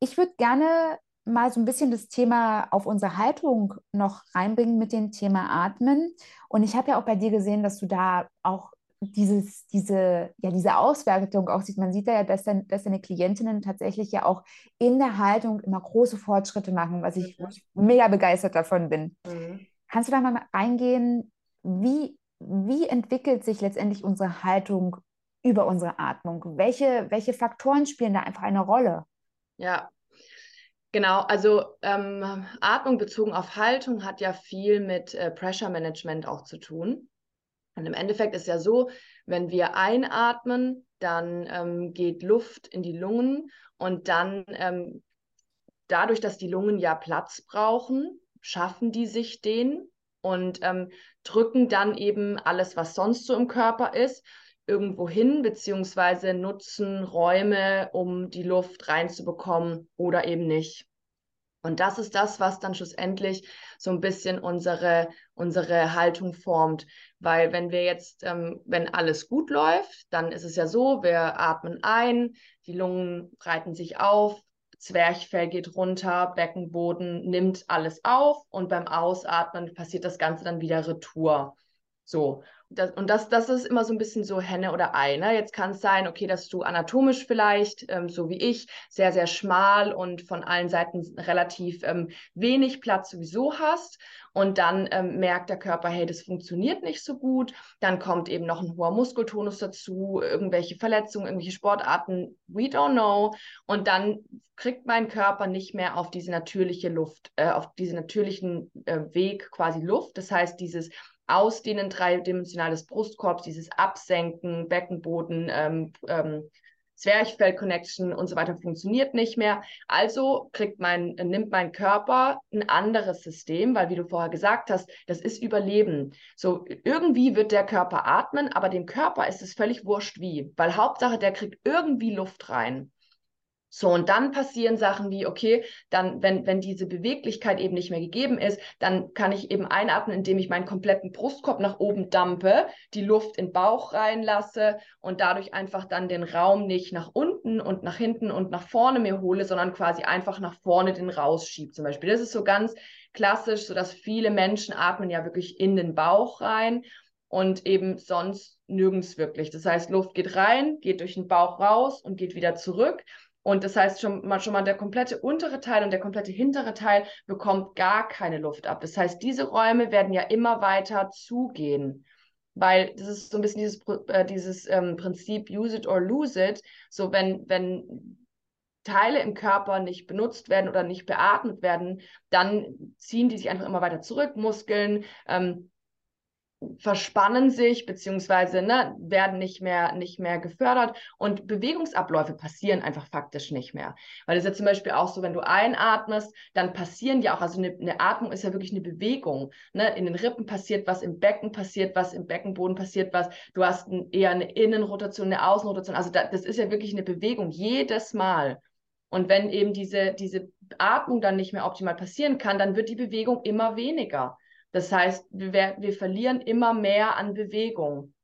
[SPEAKER 1] Ich würde gerne mal so ein bisschen das Thema auf unsere Haltung noch reinbringen mit dem Thema Atmen. Und ich habe ja auch bei dir gesehen, dass du da auch dieses, diese, ja, diese Auswertung auch sieht. Man sieht da ja, dass, dann, dass deine Klientinnen tatsächlich ja auch in der Haltung immer große Fortschritte machen, was ich, mhm. mega begeistert davon bin. Mhm. Kannst du da mal eingehen, wie, wie entwickelt sich letztendlich unsere Haltung über unsere Atmung? Welche, welche Faktoren spielen da einfach eine Rolle?
[SPEAKER 2] Ja, Genau, also ähm, Atmung bezogen auf Haltung hat ja viel mit äh, Pressure Management auch zu tun. Und im Endeffekt ist ja so, wenn wir einatmen, dann ähm, geht Luft in die Lungen und dann ähm, dadurch, dass die Lungen ja Platz brauchen, schaffen die sich den und ähm, drücken dann eben alles, was sonst so im Körper ist, irgendwo hin, beziehungsweise nutzen Räume, um die Luft reinzubekommen oder eben nicht. Und das ist das, was dann schlussendlich so ein bisschen unsere, unsere Haltung formt. Weil wenn wir jetzt, ähm, wenn alles gut läuft, dann ist es ja so, wir atmen ein, die Lungen breiten sich auf, Zwerchfell geht runter, Beckenboden nimmt alles auf und beim Ausatmen passiert das Ganze dann wieder retour. So. Das, und das, das ist immer so ein bisschen so Henne oder Ei. Ne? Jetzt kann es sein, okay, dass du anatomisch vielleicht, ähm, so wie ich, sehr, sehr schmal und von allen Seiten relativ ähm, wenig Platz sowieso hast. Und dann ähm, merkt der Körper, hey, das funktioniert nicht so gut. Dann kommt eben noch ein hoher Muskeltonus dazu, irgendwelche Verletzungen, irgendwelche Sportarten, we don't know. Und dann kriegt mein Körper nicht mehr auf diese natürliche Luft, äh, auf diesen natürlichen äh, Weg quasi Luft. Das heißt, dieses Ausdehnen dreidimensionales Brustkorbs, dieses Absenken, Beckenboden, ähm, ähm, Zwerchfell-Connection und so weiter funktioniert nicht mehr. Also kriegt mein, nimmt mein Körper ein anderes System, weil wie du vorher gesagt hast, das ist Überleben. So irgendwie wird der Körper atmen, aber dem Körper ist es völlig wurscht wie, weil Hauptsache, der kriegt irgendwie Luft rein. So, und dann passieren Sachen wie, okay, dann, wenn, wenn diese Beweglichkeit eben nicht mehr gegeben ist, dann kann ich eben einatmen, indem ich meinen kompletten Brustkorb nach oben dampe, die Luft in den Bauch reinlasse und dadurch einfach dann den Raum nicht nach unten und nach hinten und nach vorne mir hole, sondern quasi einfach nach vorne den rausschiebe zum Beispiel. Das ist so ganz klassisch, so dass viele Menschen atmen ja wirklich in den Bauch rein und eben sonst nirgends wirklich. Das heißt, Luft geht rein, geht durch den Bauch raus und geht wieder zurück. Und das heißt schon mal, schon mal, der komplette untere Teil und der komplette hintere Teil bekommt gar keine Luft ab. Das heißt, diese Räume werden ja immer weiter zugehen. Weil das ist so ein bisschen dieses, äh, dieses ähm, Prinzip use it or lose it. So, wenn, wenn Teile im Körper nicht benutzt werden oder nicht beatmet werden, dann ziehen die sich einfach immer weiter zurück. Muskeln, ähm, verspannen sich beziehungsweise ne, werden nicht mehr, nicht mehr gefördert und Bewegungsabläufe passieren einfach faktisch nicht mehr. Weil es ist ja zum Beispiel auch so, wenn du einatmest, dann passieren ja auch, also eine, eine Atmung ist ja wirklich eine Bewegung. Ne? In den Rippen passiert was, im Becken passiert was, im Beckenboden passiert was. Du hast ein, eher eine Innenrotation, eine Außenrotation. Also da, das ist ja wirklich eine Bewegung jedes Mal. Und wenn eben diese, diese Atmung dann nicht mehr optimal passieren kann, dann wird die Bewegung immer weniger. Das heißt, wir, wir verlieren immer mehr an Bewegung.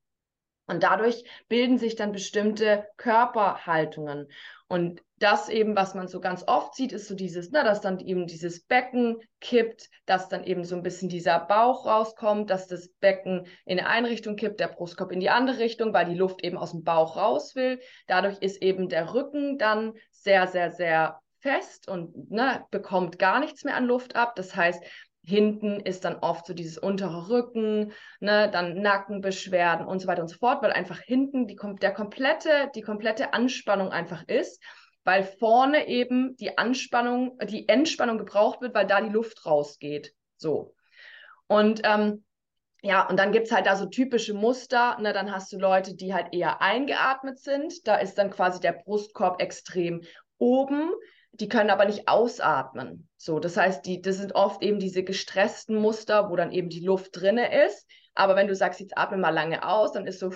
[SPEAKER 2] Und dadurch bilden sich dann bestimmte Körperhaltungen. Und das eben, was man so ganz oft sieht, ist so dieses, ne, dass dann eben dieses Becken kippt, dass dann eben so ein bisschen dieser Bauch rauskommt, dass das Becken in eine Richtung kippt, der Brustkorb in die andere Richtung, weil die Luft eben aus dem Bauch raus will. Dadurch ist eben der Rücken dann sehr, sehr, sehr fest und ne, bekommt gar nichts mehr an Luft ab. Das heißt, Hinten ist dann oft so dieses untere Rücken, ne, dann Nackenbeschwerden und so weiter und so fort, weil einfach hinten die, der komplette, die komplette Anspannung einfach ist, weil vorne eben die Anspannung, die Entspannung gebraucht wird, weil da die Luft rausgeht. So. Und ähm, ja, und dann gibt es halt da so typische Muster. Ne? Dann hast du Leute, die halt eher eingeatmet sind. Da ist dann quasi der Brustkorb extrem oben die können aber nicht ausatmen. So, das heißt, die, das sind oft eben diese gestressten Muster, wo dann eben die Luft drinne ist. Aber wenn du sagst, jetzt atme mal lange aus, dann ist so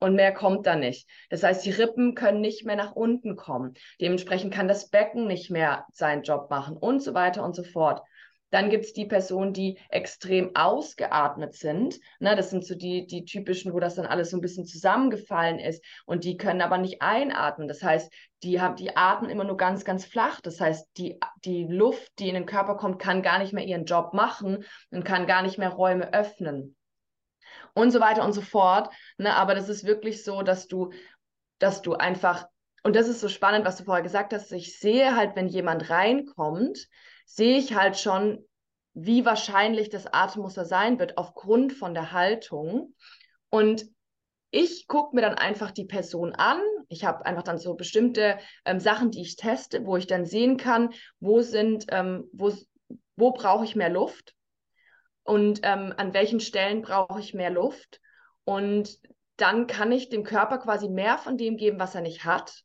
[SPEAKER 2] und mehr kommt da nicht. Das heißt, die Rippen können nicht mehr nach unten kommen. Dementsprechend kann das Becken nicht mehr seinen Job machen und so weiter und so fort. Dann gibt es die Personen, die extrem ausgeatmet sind. Ne, das sind so die, die typischen, wo das dann alles so ein bisschen zusammengefallen ist. Und die können aber nicht einatmen. Das heißt, die, haben, die atmen immer nur ganz, ganz flach. Das heißt, die, die Luft, die in den Körper kommt, kann gar nicht mehr ihren Job machen und kann gar nicht mehr Räume öffnen. und so weiter und so fort. Ne? Aber das ist wirklich so, dass du, dass du einfach, und das ist so spannend, was du vorher gesagt hast, ich sehe halt, wenn jemand reinkommt, sehe ich halt schon, wie wahrscheinlich das Atemmuster sein wird aufgrund von der Haltung. Und ich gucke mir dann einfach die Person an. Ich habe einfach dann so bestimmte ähm, Sachen, die ich teste, wo ich dann sehen kann, wo sind, ähm, wo, wo brauche ich mehr Luft und ähm, an welchen Stellen brauche ich mehr Luft. Und dann kann ich dem Körper quasi mehr von dem geben, was er nicht hat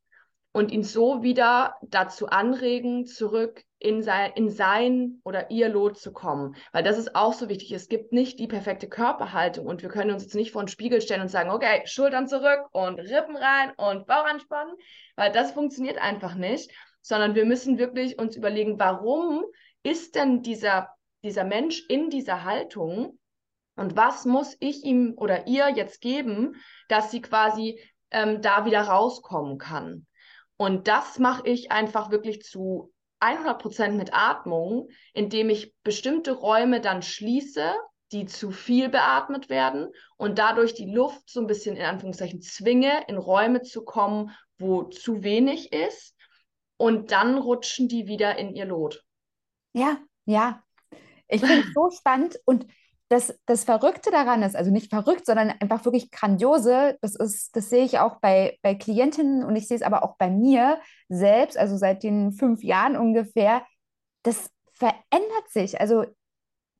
[SPEAKER 2] und ihn so wieder dazu anregen, zurück in sein, in sein oder ihr Lot zu kommen. Weil das ist auch so wichtig. Es gibt nicht die perfekte Körperhaltung und wir können uns jetzt nicht vor den Spiegel stellen und sagen, okay, Schultern zurück und Rippen rein und Bauch anspannen, weil das funktioniert einfach nicht, sondern wir müssen wirklich uns überlegen, warum ist denn dieser, dieser Mensch in dieser Haltung und was muss ich ihm oder ihr jetzt geben, dass sie quasi ähm, da wieder rauskommen kann. Und das mache ich einfach wirklich zu 100 Prozent mit Atmung, indem ich bestimmte Räume dann schließe, die zu viel beatmet werden und dadurch die Luft so ein bisschen in Anführungszeichen zwinge, in Räume zu kommen, wo zu wenig ist. Und dann rutschen die wieder in ihr Lot.
[SPEAKER 1] Ja, ja. Ich finde es so spannend und das, das Verrückte daran ist, also nicht verrückt, sondern einfach wirklich grandiose, das ist, das sehe ich auch bei, bei Klientinnen und ich sehe es aber auch bei mir selbst, also seit den fünf Jahren ungefähr, das verändert sich. Also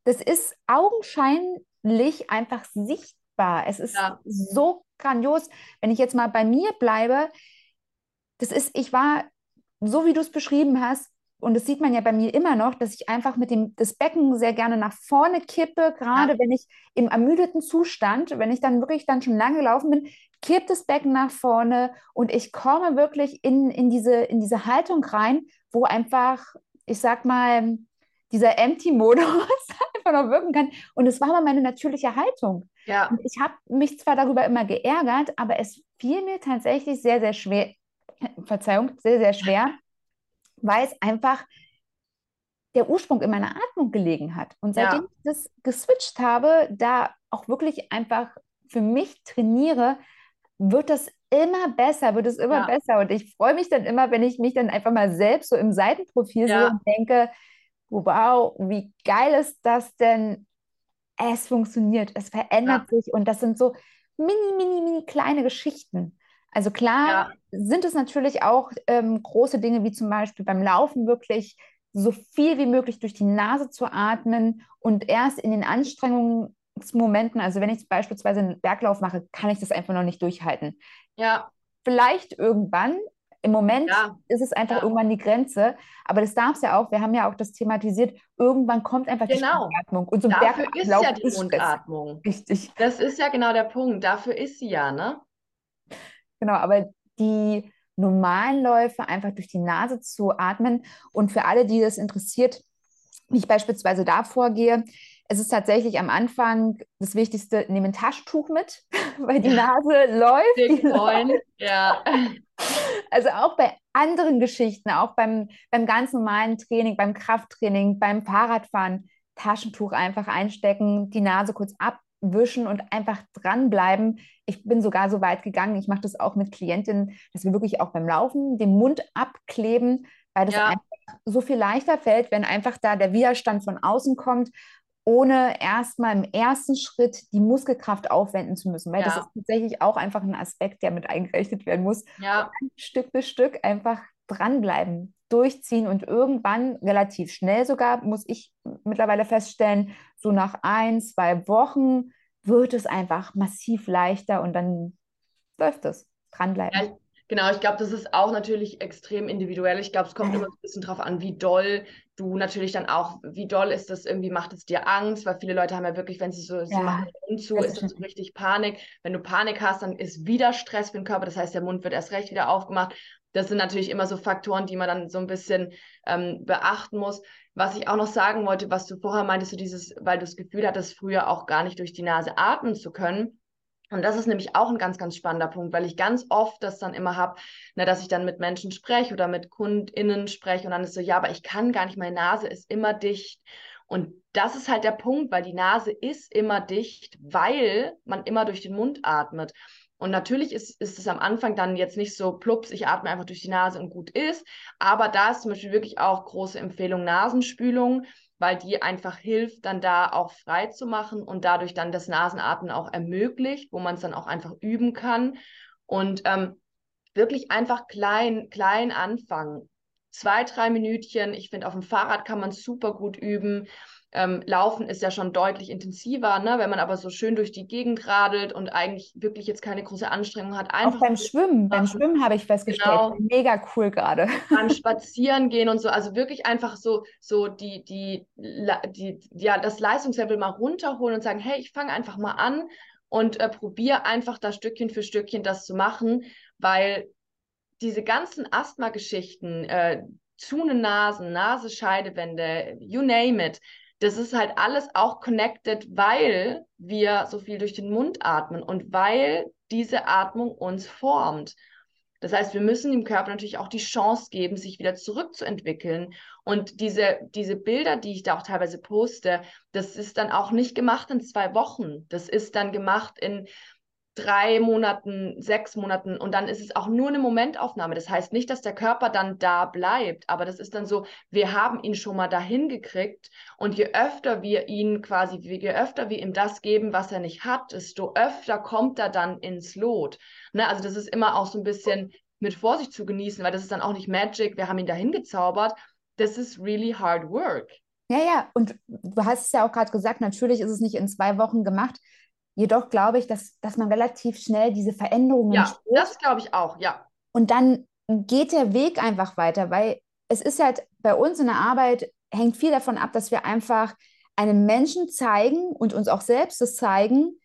[SPEAKER 1] das ist augenscheinlich einfach sichtbar. Es ist ja. so grandios. Wenn ich jetzt mal bei mir bleibe, das ist, ich war, so wie du es beschrieben hast, und das sieht man ja bei mir immer noch, dass ich einfach mit dem das Becken sehr gerne nach vorne kippe, gerade ja. wenn ich im ermüdeten Zustand, wenn ich dann wirklich dann schon lange gelaufen bin, kippt das Becken nach vorne und ich komme wirklich in, in, diese, in diese Haltung rein, wo einfach, ich sag mal, dieser Empty-Modus einfach noch wirken kann. Und es war aber meine natürliche Haltung. Ja. Und ich habe mich zwar darüber immer geärgert, aber es fiel mir tatsächlich sehr, sehr schwer, Verzeihung, sehr, sehr schwer, weil es einfach der Ursprung in meiner Atmung gelegen hat. Und seitdem ja. ich das geswitcht habe, da auch wirklich einfach für mich trainiere, wird das immer besser, wird es immer ja. besser. Und ich freue mich dann immer, wenn ich mich dann einfach mal selbst so im Seitenprofil ja. sehe und denke, wow, wie geil ist das denn? Es funktioniert, es verändert sich und das sind so mini, mini, mini kleine Geschichten. Also klar ja. sind es natürlich auch ähm, große Dinge, wie zum Beispiel beim Laufen wirklich so viel wie möglich durch die Nase zu atmen und erst in den Anstrengungsmomenten, also wenn ich beispielsweise einen Berglauf mache, kann ich das einfach noch nicht durchhalten. Ja. Vielleicht irgendwann, im Moment ja. ist es einfach ja. irgendwann die Grenze, aber das darf es ja auch, wir haben ja auch das thematisiert, irgendwann kommt einfach genau. die Atmung.
[SPEAKER 2] Und so ein Dafür Berglauf ist ja die Mundatmung. Richtig. Das ist ja genau der Punkt, dafür ist sie ja, ne?
[SPEAKER 1] Genau, aber die normalen Läufe einfach durch die Nase zu atmen und für alle, die das interessiert, wie ich beispielsweise da vorgehe, es ist tatsächlich am Anfang das Wichtigste, nehme ein Taschentuch mit, weil die Nase läuft. Die läuft. Ja. Also auch bei anderen Geschichten, auch beim, beim ganz normalen Training, beim Krafttraining, beim Fahrradfahren, Taschentuch einfach einstecken, die Nase kurz ab, wischen und einfach dranbleiben. Ich bin sogar so weit gegangen, ich mache das auch mit Klientinnen, dass wir wirklich auch beim Laufen den Mund abkleben, weil das ja. einfach so viel leichter fällt, wenn einfach da der Widerstand von außen kommt, ohne erstmal im ersten Schritt die Muskelkraft aufwenden zu müssen. Weil ja. das ist tatsächlich auch einfach ein Aspekt, der mit eingerechnet werden muss. Ja. Stück für Stück einfach dranbleiben, durchziehen und irgendwann relativ schnell sogar, muss ich mittlerweile feststellen, so nach ein, zwei Wochen wird es einfach massiv leichter und dann läuft es. Dranbleiben.
[SPEAKER 2] Ja, genau, ich glaube, das ist auch natürlich extrem individuell. Ich glaube, es kommt immer ein bisschen drauf an, wie doll du natürlich dann auch, wie doll ist das irgendwie, macht es dir Angst, weil viele Leute haben ja wirklich, wenn sie so, sie ja, machen den Mund zu, ist das so richtig Panik. Wenn du Panik hast, dann ist wieder Stress für den Körper, das heißt, der Mund wird erst recht wieder aufgemacht das sind natürlich immer so Faktoren, die man dann so ein bisschen ähm, beachten muss. Was ich auch noch sagen wollte, was du vorher meintest, so dieses, weil du das Gefühl hattest, früher auch gar nicht durch die Nase atmen zu können. Und das ist nämlich auch ein ganz, ganz spannender Punkt, weil ich ganz oft das dann immer habe, dass ich dann mit Menschen spreche oder mit KundInnen spreche und dann ist so, ja, aber ich kann gar nicht, meine Nase ist immer dicht. Und das ist halt der Punkt, weil die Nase ist immer dicht, weil man immer durch den Mund atmet. Und natürlich ist, ist es am Anfang dann jetzt nicht so plups, ich atme einfach durch die Nase und gut ist. Aber da ist zum Beispiel wirklich auch große Empfehlung Nasenspülung, weil die einfach hilft, dann da auch frei zu machen und dadurch dann das Nasenatmen auch ermöglicht, wo man es dann auch einfach üben kann. Und ähm, wirklich einfach klein, klein anfangen. Zwei, drei Minütchen. Ich finde, auf dem Fahrrad kann man super gut üben. Ähm, Laufen ist ja schon deutlich intensiver, ne? wenn man aber so schön durch die Gegend radelt und eigentlich wirklich jetzt keine große Anstrengung hat.
[SPEAKER 1] Einfach Auch beim Schwimmen, beim Schwimmen habe ich festgestellt, genau. mega cool gerade.
[SPEAKER 2] Beim Spazieren gehen und so, also wirklich einfach so, so die, die, die, ja, das Leistungslevel mal runterholen und sagen, hey, ich fange einfach mal an und äh, probiere einfach da Stückchen für Stückchen das zu machen, weil diese ganzen Asthma-Geschichten, äh, zune Nasen, Nase, Scheidewände, you name it, das ist halt alles auch connected, weil wir so viel durch den Mund atmen und weil diese Atmung uns formt. Das heißt, wir müssen dem Körper natürlich auch die Chance geben, sich wieder zurückzuentwickeln. Und diese, diese Bilder, die ich da auch teilweise poste, das ist dann auch nicht gemacht in zwei Wochen. Das ist dann gemacht in drei Monaten, sechs Monaten und dann ist es auch nur eine Momentaufnahme. Das heißt nicht, dass der Körper dann da bleibt, aber das ist dann so, wir haben ihn schon mal dahin gekriegt und je öfter wir ihn quasi, je öfter wir ihm das geben, was er nicht hat, desto öfter kommt er dann ins Lot. Ne? Also das ist immer auch so ein bisschen mit Vorsicht zu genießen, weil das ist dann auch nicht Magic, wir haben ihn dahin gezaubert. Das ist really hard work.
[SPEAKER 1] Ja, ja, und du hast es ja auch gerade gesagt, natürlich ist es nicht in zwei Wochen gemacht, Jedoch glaube ich, dass, dass man relativ schnell diese Veränderungen
[SPEAKER 2] Ja, spürt. das glaube ich auch, ja.
[SPEAKER 1] Und dann geht der Weg einfach weiter, weil es ist halt bei uns in der Arbeit, hängt viel davon ab, dass wir einfach einem Menschen zeigen und uns auch selbst das zeigen,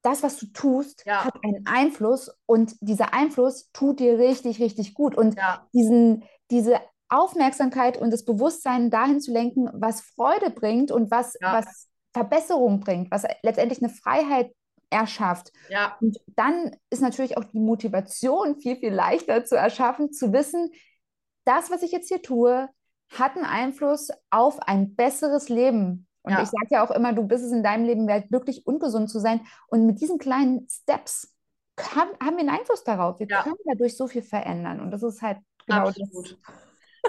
[SPEAKER 1] das, was du tust, ja. hat einen Einfluss und dieser Einfluss tut dir richtig, richtig gut. Und ja. diesen, diese Aufmerksamkeit und das Bewusstsein dahin zu lenken, was Freude bringt und was, ja. was Verbesserung bringt, was letztendlich eine Freiheit erschafft.
[SPEAKER 2] Ja.
[SPEAKER 1] Und dann ist natürlich auch die Motivation viel, viel leichter zu erschaffen, zu wissen, das, was ich jetzt hier tue, hat einen Einfluss auf ein besseres Leben. Und ja. ich sage ja auch immer, du bist es in deinem Leben wert, glücklich und gesund zu sein. Und mit diesen kleinen Steps kann, haben wir einen Einfluss darauf. Wir ja. können dadurch so viel verändern. Und das ist halt genau
[SPEAKER 2] Absolut. das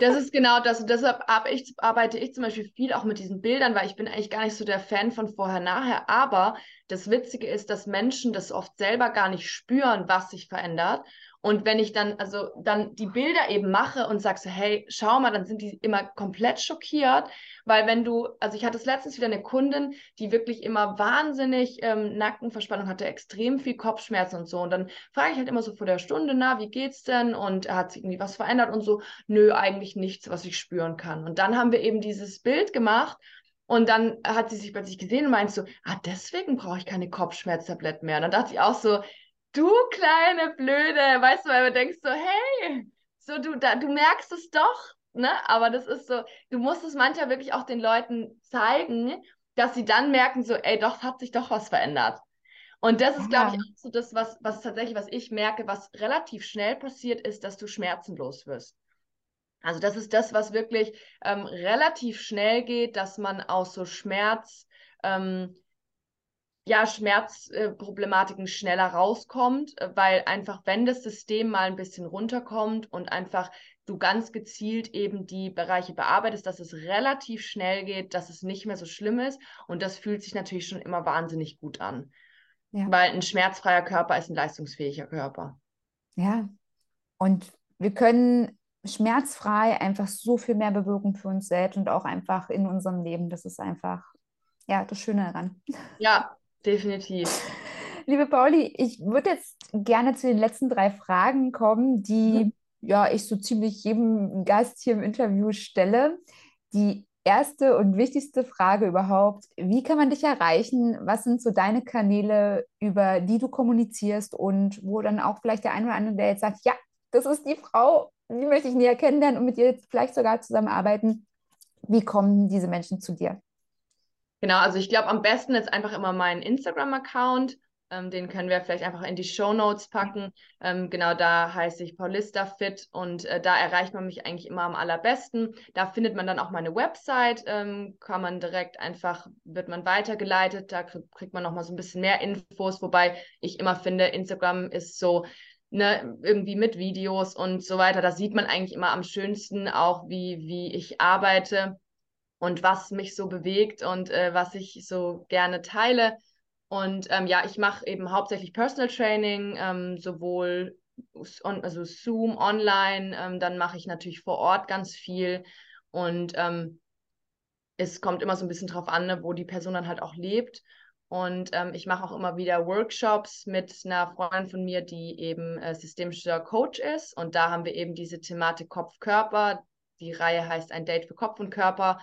[SPEAKER 2] das ist genau das. Und deshalb ich, arbeite ich zum Beispiel viel auch mit diesen Bildern, weil ich bin eigentlich gar nicht so der Fan von vorher-nachher. Aber das Witzige ist, dass Menschen das oft selber gar nicht spüren, was sich verändert. Und wenn ich dann, also dann die Bilder eben mache und sage so, hey, schau mal, dann sind die immer komplett schockiert, weil wenn du, also ich hatte letztens wieder eine Kundin, die wirklich immer wahnsinnig ähm, Nackenverspannung hatte, extrem viel Kopfschmerzen und so. Und dann frage ich halt immer so vor der Stunde, na, wie geht's denn? Und hat sich irgendwie was verändert und so, nö, eigentlich nichts, was ich spüren kann. Und dann haben wir eben dieses Bild gemacht und dann hat sie sich plötzlich gesehen und meint so, ah, deswegen brauche ich keine Kopfschmerztabletten mehr. Und dann dachte ich auch so, du kleine Blöde, weißt du, weil du denkst so, hey, so du, da, du merkst es doch, ne? Aber das ist so, du musst es manchmal wirklich auch den Leuten zeigen, dass sie dann merken, so, ey, doch, hat sich doch was verändert. Und das ist, glaube ich, auch so das, was, was tatsächlich, was ich merke, was relativ schnell passiert, ist, dass du schmerzenlos wirst. Also das ist das, was wirklich ähm, relativ schnell geht, dass man aus so Schmerz, ähm, ja, Schmerzproblematiken schneller rauskommt, äh, weil einfach, wenn das System mal ein bisschen runterkommt und einfach du ganz gezielt eben die Bereiche bearbeitest, dass es relativ schnell geht, dass es nicht mehr so schlimm ist. Und das fühlt sich natürlich schon immer wahnsinnig gut an. Ja. Weil ein schmerzfreier Körper ist ein leistungsfähiger Körper.
[SPEAKER 1] Ja. Und wir können schmerzfrei einfach so viel mehr bewirken für uns selbst und auch einfach in unserem Leben. Das ist einfach, ja, das Schöne daran.
[SPEAKER 2] Ja, Definitiv.
[SPEAKER 1] Liebe Pauli, ich würde jetzt gerne zu den letzten drei Fragen kommen, die mhm. ja ich so ziemlich jedem Gast hier im Interview stelle. Die erste und wichtigste Frage überhaupt, wie kann man dich erreichen? Was sind so deine Kanäle, über die du kommunizierst und wo dann auch vielleicht der eine oder andere, der jetzt sagt, ja, das ist die Frau, die möchte ich näher kennenlernen und mit ihr vielleicht sogar zusammenarbeiten. Wie kommen diese Menschen zu dir?
[SPEAKER 2] Genau, also ich glaube, am besten ist einfach immer mein Instagram-Account. Ähm, den können wir vielleicht einfach in die Show Notes packen. Ähm, genau da heiße ich Paulista Fit und äh, da erreicht man mich eigentlich immer am allerbesten. Da findet man dann auch meine Website, ähm, kann man direkt einfach, wird man weitergeleitet, da krieg, kriegt man nochmal so ein bisschen mehr Infos, wobei ich immer finde, Instagram ist so, Ne, irgendwie mit Videos und so weiter. Da sieht man eigentlich immer am schönsten auch, wie, wie ich arbeite und was mich so bewegt und äh, was ich so gerne teile. Und ähm, ja, ich mache eben hauptsächlich Personal Training, ähm, sowohl on, also Zoom, online, ähm, dann mache ich natürlich vor Ort ganz viel. Und ähm, es kommt immer so ein bisschen drauf an, ne, wo die Person dann halt auch lebt. Und ähm, ich mache auch immer wieder Workshops mit einer Freundin von mir, die eben äh, systemischer Coach ist. Und da haben wir eben diese Thematik Kopf-Körper. Die Reihe heißt Ein Date für Kopf und Körper.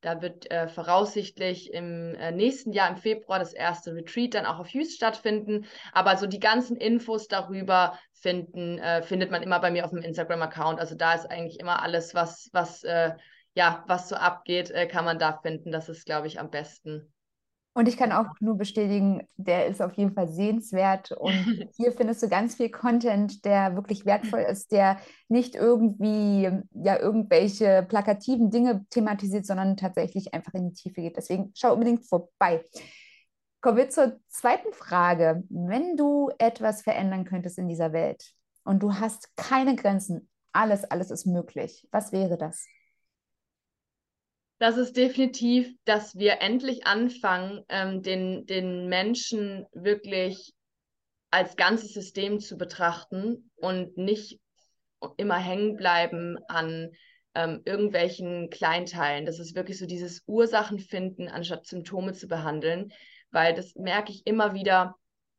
[SPEAKER 2] Da wird äh, voraussichtlich im äh, nächsten Jahr, im Februar, das erste Retreat dann auch auf Hughes stattfinden. Aber so die ganzen Infos darüber finden, äh, findet man immer bei mir auf dem Instagram-Account. Also da ist eigentlich immer alles, was, was, äh, ja, was so abgeht, äh, kann man da finden. Das ist, glaube ich, am besten.
[SPEAKER 1] Und ich kann auch nur bestätigen, der ist auf jeden Fall sehenswert. Und hier findest du ganz viel Content, der wirklich wertvoll ist, der nicht irgendwie ja irgendwelche plakativen Dinge thematisiert, sondern tatsächlich einfach in die Tiefe geht. Deswegen schau unbedingt vorbei. Kommen wir zur zweiten Frage. Wenn du etwas verändern könntest in dieser Welt und du hast keine Grenzen, alles, alles ist möglich, was wäre das?
[SPEAKER 2] Das ist definitiv, dass wir endlich anfangen, ähm, den, den Menschen wirklich als ganzes System zu betrachten und nicht immer hängen bleiben an ähm, irgendwelchen Kleinteilen. Das ist wirklich so dieses Ursachen finden, anstatt Symptome zu behandeln, weil das merke ich immer wieder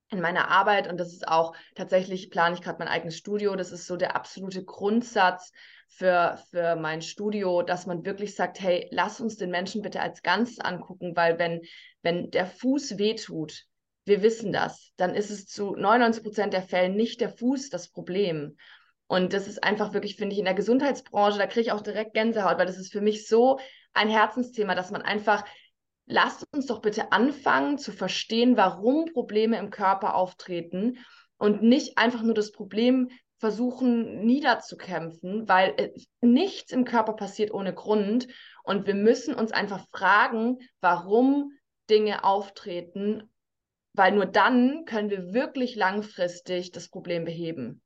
[SPEAKER 2] in meiner Arbeit und das ist auch tatsächlich, plane ich gerade mein eigenes Studio, das ist so der absolute Grundsatz für, für mein Studio, dass man wirklich sagt, hey, lass uns den Menschen bitte als Ganzes angucken, weil wenn, wenn der Fuß wehtut, wir wissen das, dann ist es zu 99 Prozent der Fälle nicht der Fuß das Problem. Und das ist einfach wirklich, finde ich, in der Gesundheitsbranche, da kriege ich auch direkt Gänsehaut, weil das ist für mich so ein Herzensthema, dass man einfach lasst uns doch bitte anfangen zu verstehen, warum Probleme im Körper auftreten und nicht einfach nur das Problem versuchen niederzukämpfen, weil äh, nichts im Körper passiert ohne Grund und wir müssen uns einfach fragen, warum Dinge auftreten, weil nur dann können wir wirklich langfristig das Problem beheben.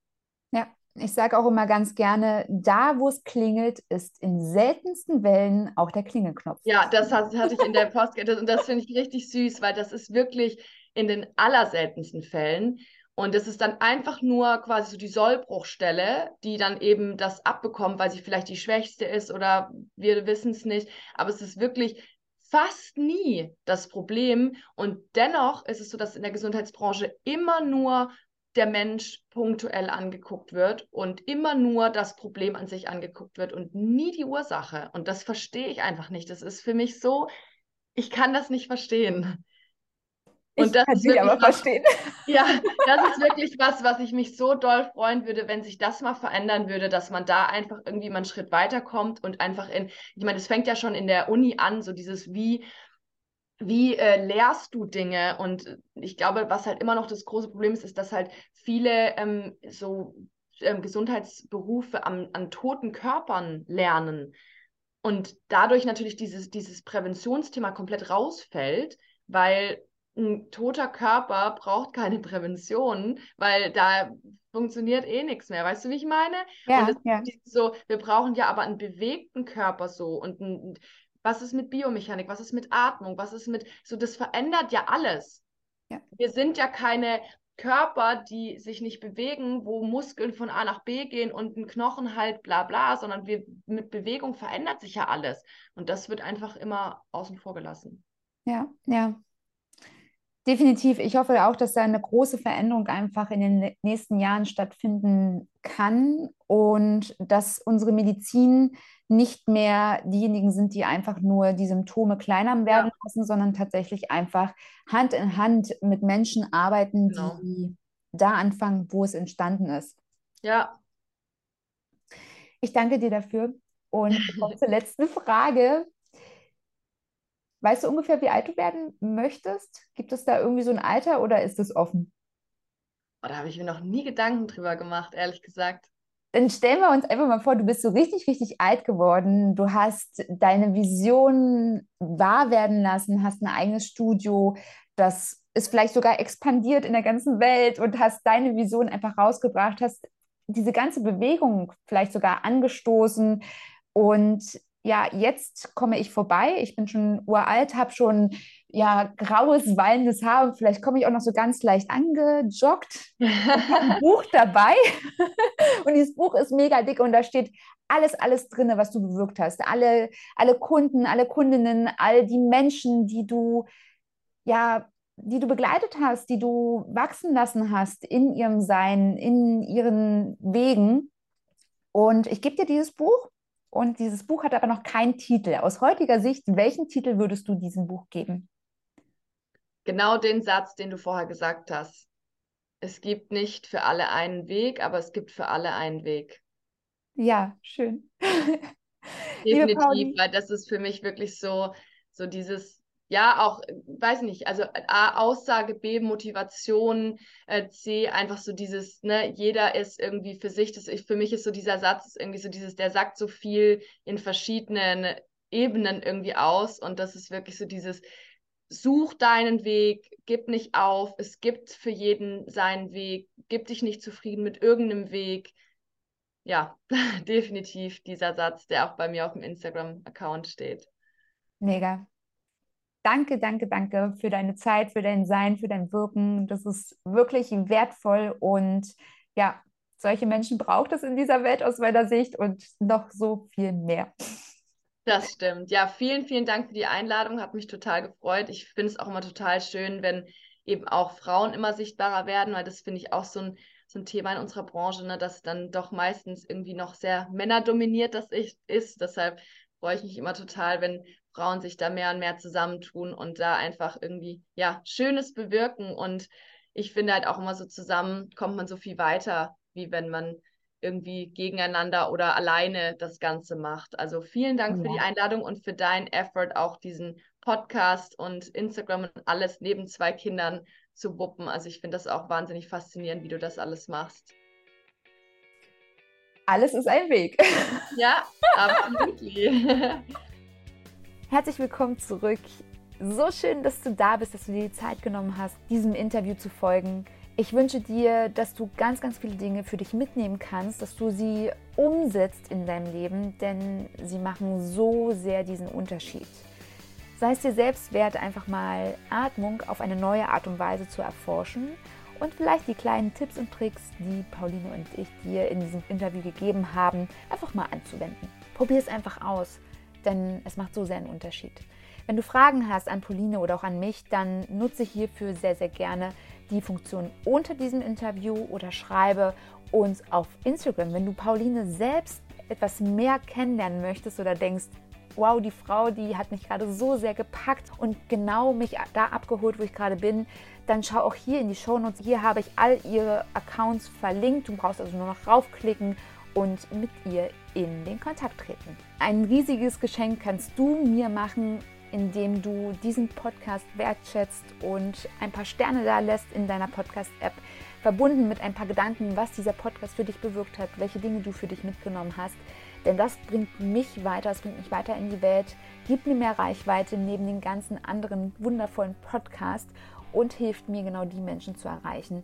[SPEAKER 1] Ja, ich sage auch immer ganz gerne, da wo es klingelt, ist in seltensten Wellen auch der Klingelknopf.
[SPEAKER 2] Ja, das hatte ich in der Post und das finde ich richtig süß, weil das ist wirklich in den allerseltensten Fällen. Und es ist dann einfach nur quasi so die Sollbruchstelle, die dann eben das abbekommt, weil sie vielleicht die schwächste ist oder wir wissen es nicht. Aber es ist wirklich fast nie das Problem. Und dennoch ist es so, dass in der Gesundheitsbranche immer nur der Mensch punktuell angeguckt wird und immer nur das Problem an sich angeguckt wird und nie die Ursache. Und das verstehe ich einfach nicht. Das ist für mich so, ich kann das nicht verstehen.
[SPEAKER 1] Und ich das kann sie aber was, verstehen.
[SPEAKER 2] Ja, das ist wirklich was, was ich mich so doll freuen würde, wenn sich das mal verändern würde, dass man da einfach irgendwie mal einen Schritt weiterkommt und einfach in, ich meine, das fängt ja schon in der Uni an, so dieses wie wie äh, lehrst du Dinge? Und ich glaube, was halt immer noch das große Problem ist, ist, dass halt viele ähm, so ähm, Gesundheitsberufe am, an toten Körpern lernen. Und dadurch natürlich dieses, dieses Präventionsthema komplett rausfällt, weil ein toter Körper braucht keine Prävention, weil da funktioniert eh nichts mehr. Weißt du, wie ich meine?
[SPEAKER 1] Ja, ja.
[SPEAKER 2] so, wir brauchen ja aber einen bewegten Körper so und ein, was ist mit Biomechanik? Was ist mit Atmung? Was ist mit, so das verändert ja alles. Ja. Wir sind ja keine Körper, die sich nicht bewegen, wo Muskeln von A nach B gehen und ein Knochen halt bla bla, sondern wir mit Bewegung verändert sich ja alles. Und das wird einfach immer außen vor gelassen.
[SPEAKER 1] Ja, ja. Definitiv. Ich hoffe auch, dass da eine große Veränderung einfach in den nächsten Jahren stattfinden kann und dass unsere Medizin nicht mehr diejenigen sind, die einfach nur die Symptome kleiner werden ja. lassen, sondern tatsächlich einfach Hand in Hand mit Menschen arbeiten, genau. die da anfangen, wo es entstanden ist.
[SPEAKER 2] Ja.
[SPEAKER 1] Ich danke dir dafür und zur letzten Frage. Weißt du ungefähr, wie alt du werden möchtest? Gibt es da irgendwie so ein Alter oder ist es offen?
[SPEAKER 2] Oh, da habe ich mir noch nie Gedanken drüber gemacht, ehrlich gesagt.
[SPEAKER 1] Dann stellen wir uns einfach mal vor, du bist so richtig, richtig alt geworden. Du hast deine Vision wahr werden lassen, hast ein eigenes Studio, das ist vielleicht sogar expandiert in der ganzen Welt und hast deine Vision einfach rausgebracht, hast diese ganze Bewegung vielleicht sogar angestoßen. Und ja, jetzt komme ich vorbei. Ich bin schon uralt, habe schon ja graues, wallendes Haar. Vielleicht komme ich auch noch so ganz leicht angejoggt. Ich habe ein Buch dabei und dieses Buch ist mega dick und da steht alles, alles drin, was du bewirkt hast. Alle, alle Kunden, alle Kundinnen, all die Menschen, die du ja die du begleitet hast, die du wachsen lassen hast in ihrem Sein, in ihren Wegen. Und ich gebe dir dieses Buch und dieses Buch hat aber noch keinen Titel. Aus heutiger Sicht, welchen Titel würdest du diesem Buch geben?
[SPEAKER 2] Genau den Satz, den du vorher gesagt hast. Es gibt nicht für alle einen Weg, aber es gibt für alle einen Weg.
[SPEAKER 1] Ja, schön.
[SPEAKER 2] Definitiv, weil das ist für mich wirklich so, so dieses ja, auch, weiß nicht, also A, Aussage, B, Motivation, äh, C, einfach so dieses, ne, jeder ist irgendwie für sich, das, ich, für mich ist so dieser Satz irgendwie so dieses, der sagt so viel in verschiedenen Ebenen irgendwie aus und das ist wirklich so dieses, such deinen Weg, gib nicht auf, es gibt für jeden seinen Weg, gib dich nicht zufrieden mit irgendeinem Weg. Ja, definitiv dieser Satz, der auch bei mir auf dem Instagram-Account steht.
[SPEAKER 1] Mega. Danke, danke, danke für deine Zeit, für dein Sein, für dein Wirken. Das ist wirklich wertvoll und ja, solche Menschen braucht es in dieser Welt aus meiner Sicht und noch so viel mehr.
[SPEAKER 2] Das stimmt. Ja, vielen, vielen Dank für die Einladung. Hat mich total gefreut. Ich finde es auch immer total schön, wenn eben auch Frauen immer sichtbarer werden, weil das finde ich auch so ein, so ein Thema in unserer Branche, ne, dass dann doch meistens irgendwie noch sehr männerdominiert das ist. Deshalb freue ich mich immer total, wenn Frauen sich da mehr und mehr zusammentun und da einfach irgendwie, ja, Schönes bewirken. Und ich finde halt auch immer so zusammen kommt man so viel weiter, wie wenn man irgendwie gegeneinander oder alleine das Ganze macht. Also vielen Dank ja. für die Einladung und für deinen Effort, auch diesen Podcast und Instagram und alles neben zwei Kindern zu wuppen. Also ich finde das auch wahnsinnig faszinierend, wie du das alles machst.
[SPEAKER 1] Alles ist ein Weg.
[SPEAKER 2] Ja, absolut.
[SPEAKER 1] Herzlich willkommen zurück. So schön, dass du da bist, dass du dir die Zeit genommen hast, diesem Interview zu folgen. Ich wünsche dir, dass du ganz, ganz viele Dinge für dich mitnehmen kannst, dass du sie umsetzt in deinem Leben, denn sie machen so sehr diesen Unterschied. Sei es dir selbst wert, einfach mal Atmung auf eine neue Art und Weise zu erforschen und vielleicht die kleinen Tipps und Tricks, die Pauline und ich dir in diesem Interview gegeben haben, einfach mal anzuwenden. Probier es einfach aus denn es macht so sehr einen Unterschied. Wenn du Fragen hast an Pauline oder auch an mich, dann nutze hierfür sehr, sehr gerne die Funktion unter diesem Interview oder schreibe uns auf Instagram. Wenn du Pauline selbst etwas mehr kennenlernen möchtest oder denkst, wow, die Frau, die hat mich gerade so sehr gepackt und genau mich da abgeholt, wo ich gerade bin, dann schau auch hier in die Show Notes. Hier habe ich all ihre Accounts verlinkt. Du brauchst also nur noch raufklicken und mit ihr in den Kontakt treten. Ein riesiges Geschenk kannst du mir machen, indem du diesen Podcast wertschätzt und ein paar Sterne da lässt in deiner Podcast-App, verbunden mit ein paar Gedanken, was dieser Podcast für dich bewirkt hat, welche Dinge du für dich mitgenommen hast. Denn das bringt mich weiter, es bringt mich weiter in die Welt, gibt mir mehr Reichweite neben den ganzen anderen wundervollen Podcasts und hilft mir genau die Menschen zu erreichen,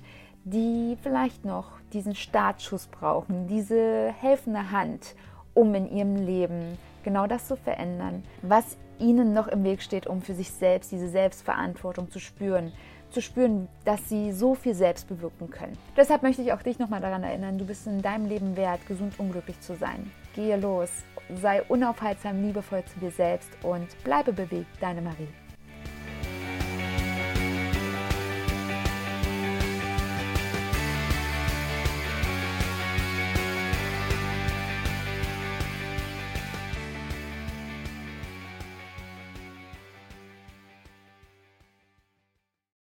[SPEAKER 1] die vielleicht noch diesen Startschuss brauchen, diese helfende Hand, um in ihrem Leben genau das zu verändern, was ihnen noch im Weg steht, um für sich selbst diese Selbstverantwortung zu spüren, zu spüren, dass sie so viel selbst bewirken können. Deshalb möchte ich auch dich nochmal daran erinnern, du bist in deinem Leben wert, gesund und glücklich zu sein. Gehe los, sei unaufhaltsam liebevoll zu dir selbst und bleibe bewegt, deine Marie.